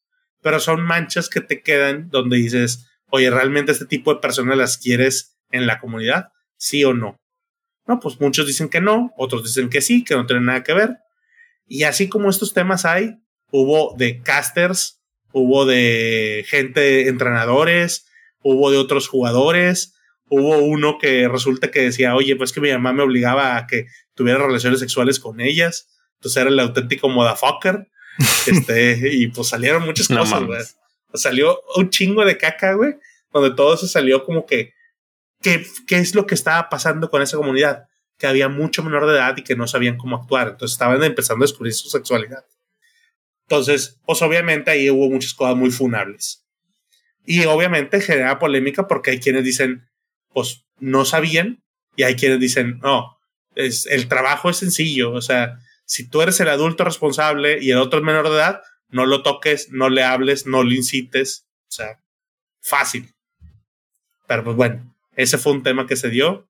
Pero son manchas que te quedan donde dices, oye, ¿realmente este tipo de personas las quieres en la comunidad? ¿Sí o no? No, pues muchos dicen que no, otros dicen que sí, que no tienen nada que ver. Y así como estos temas hay, hubo de casters, hubo de gente, entrenadores, hubo de otros jugadores, hubo uno que resulta que decía, oye, pues que mi mamá me obligaba a que tuviera relaciones sexuales con ellas. Entonces era el auténtico motherfucker. (laughs) este, y pues salieron muchas cosas, güey. Salió un chingo de caca, güey, donde todo se salió como que, ¿qué, ¿qué es lo que estaba pasando con esa comunidad? Que había mucho menor de edad y que no sabían cómo actuar. Entonces estaban empezando a descubrir su sexualidad. Entonces, pues obviamente ahí hubo muchas cosas muy funables. Y obviamente genera polémica porque hay quienes dicen, pues no sabían, y hay quienes dicen, no, es, el trabajo es sencillo, o sea, si tú eres el adulto responsable y el otro es menor de edad, no lo toques, no le hables, no le incites, o sea, fácil. Pero pues bueno, ese fue un tema que se dio.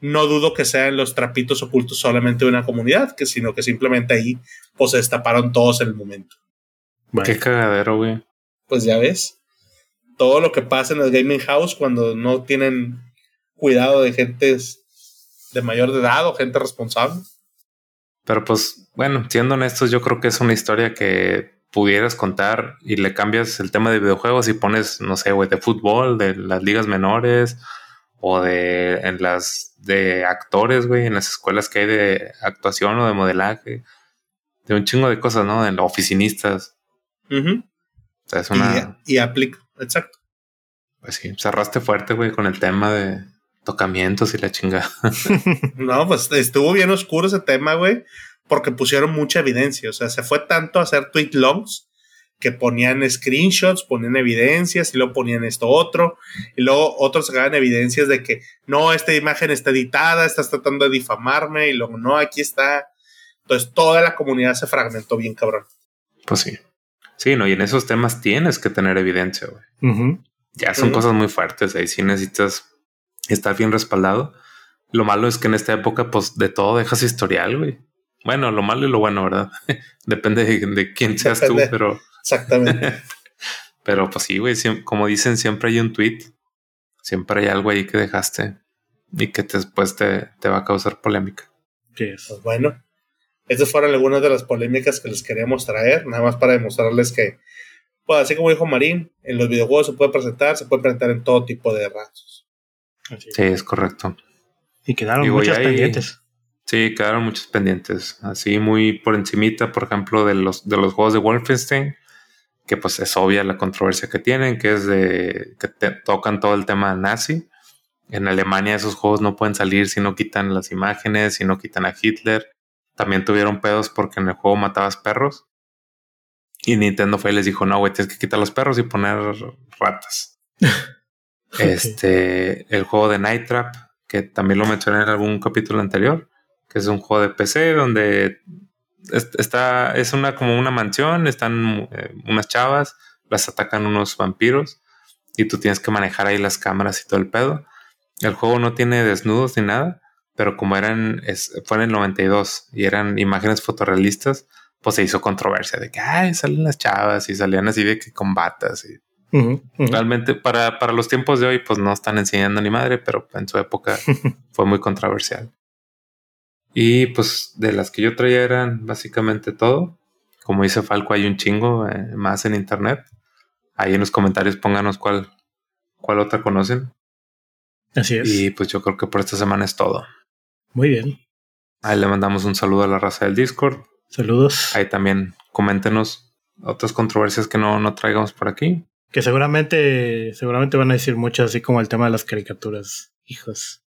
No dudo que sean los trapitos ocultos solamente de una comunidad, que sino que simplemente ahí pues se destaparon todos en el momento. Qué cagadero, güey. Pues ya ves. Todo lo que pasa en el gaming house cuando no tienen cuidado de gente de mayor de edad o gente responsable. Pero pues, bueno, siendo honestos, yo creo que es una historia que pudieras contar y le cambias el tema de videojuegos y pones, no sé, güey, de fútbol, de las ligas menores o de en las de actores, güey, en las escuelas que hay de actuación o de modelaje, de un chingo de cosas, ¿no? De oficinistas. o sea, es una... Y, y aplica, exacto. Pues sí, cerraste fuerte, güey, con el tema de tocamientos y la chingada. (laughs) no, pues estuvo bien oscuro ese tema, güey, porque pusieron mucha evidencia. O sea, se fue tanto a hacer tweet logs que ponían screenshots, ponían evidencias y luego ponían esto otro, y luego otros sacaban evidencias de que no, esta imagen está editada, estás tratando de difamarme, y luego no, aquí está. Entonces toda la comunidad se fragmentó bien cabrón. Pues sí. Sí, no, y en esos temas tienes que tener evidencia, güey. Ya son cosas muy fuertes, ahí sí necesitas estar bien respaldado. Lo malo es que en esta época, pues de todo dejas historial, güey. Bueno, lo malo y lo bueno, ¿verdad? (laughs) Depende de, quién seas tú, pero Exactamente. (laughs) Pero pues sí, güey, como dicen, siempre hay un tweet, siempre hay algo ahí que dejaste y que después te, te va a causar polémica. Pues bueno, estas fueron algunas de las polémicas que les queríamos traer, nada más para demostrarles que, pues así como dijo Marín, en los videojuegos se puede presentar, se puede presentar en todo tipo de ratos. Sí, es correcto. Y quedaron muchos pendientes. Sí, quedaron muchos pendientes. Así muy por encimita, por ejemplo, de los, de los juegos de Wolfenstein que pues es obvia la controversia que tienen, que es de que tocan todo el tema nazi. En Alemania esos juegos no pueden salir si no quitan las imágenes, si no quitan a Hitler. También tuvieron pedos porque en el juego matabas perros. Y Nintendo fue y les dijo, no, güey, tienes que quitar los perros y poner ratas. (laughs) Este, el juego de Night Trap, que también lo mencioné en algún capítulo anterior, que es un juego de PC donde está, es una como una mansión, están eh, unas chavas, las atacan unos vampiros y tú tienes que manejar ahí las cámaras y todo el pedo. El juego no tiene desnudos ni nada, pero como eran, fue en el 92 y eran imágenes fotorrealistas, pues se hizo controversia de que, ay, salen las chavas y salían así de que combatas y Realmente para, para los tiempos de hoy, pues no están enseñando ni madre, pero en su época (laughs) fue muy controversial. Y pues de las que yo traía eran básicamente todo. Como dice Falco, hay un chingo eh, más en internet. Ahí en los comentarios pónganos cuál, cuál otra conocen. Así es. Y pues yo creo que por esta semana es todo. Muy bien. Ahí le mandamos un saludo a la raza del Discord. Saludos. Ahí también coméntenos otras controversias que no, no traigamos por aquí. Que seguramente, seguramente van a decir mucho, así como el tema de las caricaturas. Hijos.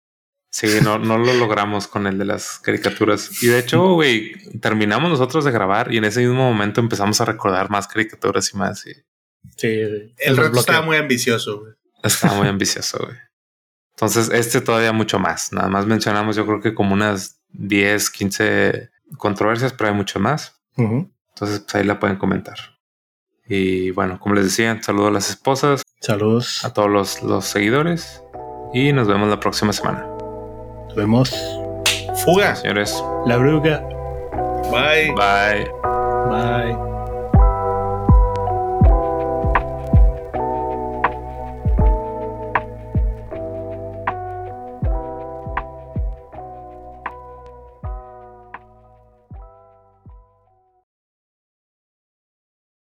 Sí, no, no lo logramos con el de las caricaturas. Y de hecho, güey, terminamos nosotros de grabar y en ese mismo momento empezamos a recordar más caricaturas y más. Sí. El reto estaba muy ambicioso, güey. Estaba muy ambicioso, güey. Entonces, este todavía mucho más. Nada más mencionamos, yo creo que como unas 10, 15 controversias, pero hay mucho más. Entonces, pues ahí la pueden comentar. Y bueno, como les decía, saludo a las esposas. Saludos. A todos los, los seguidores. Y nos vemos la próxima semana. Nos vemos. Fuga. Señores. La bruga. Bye. Bye. Bye.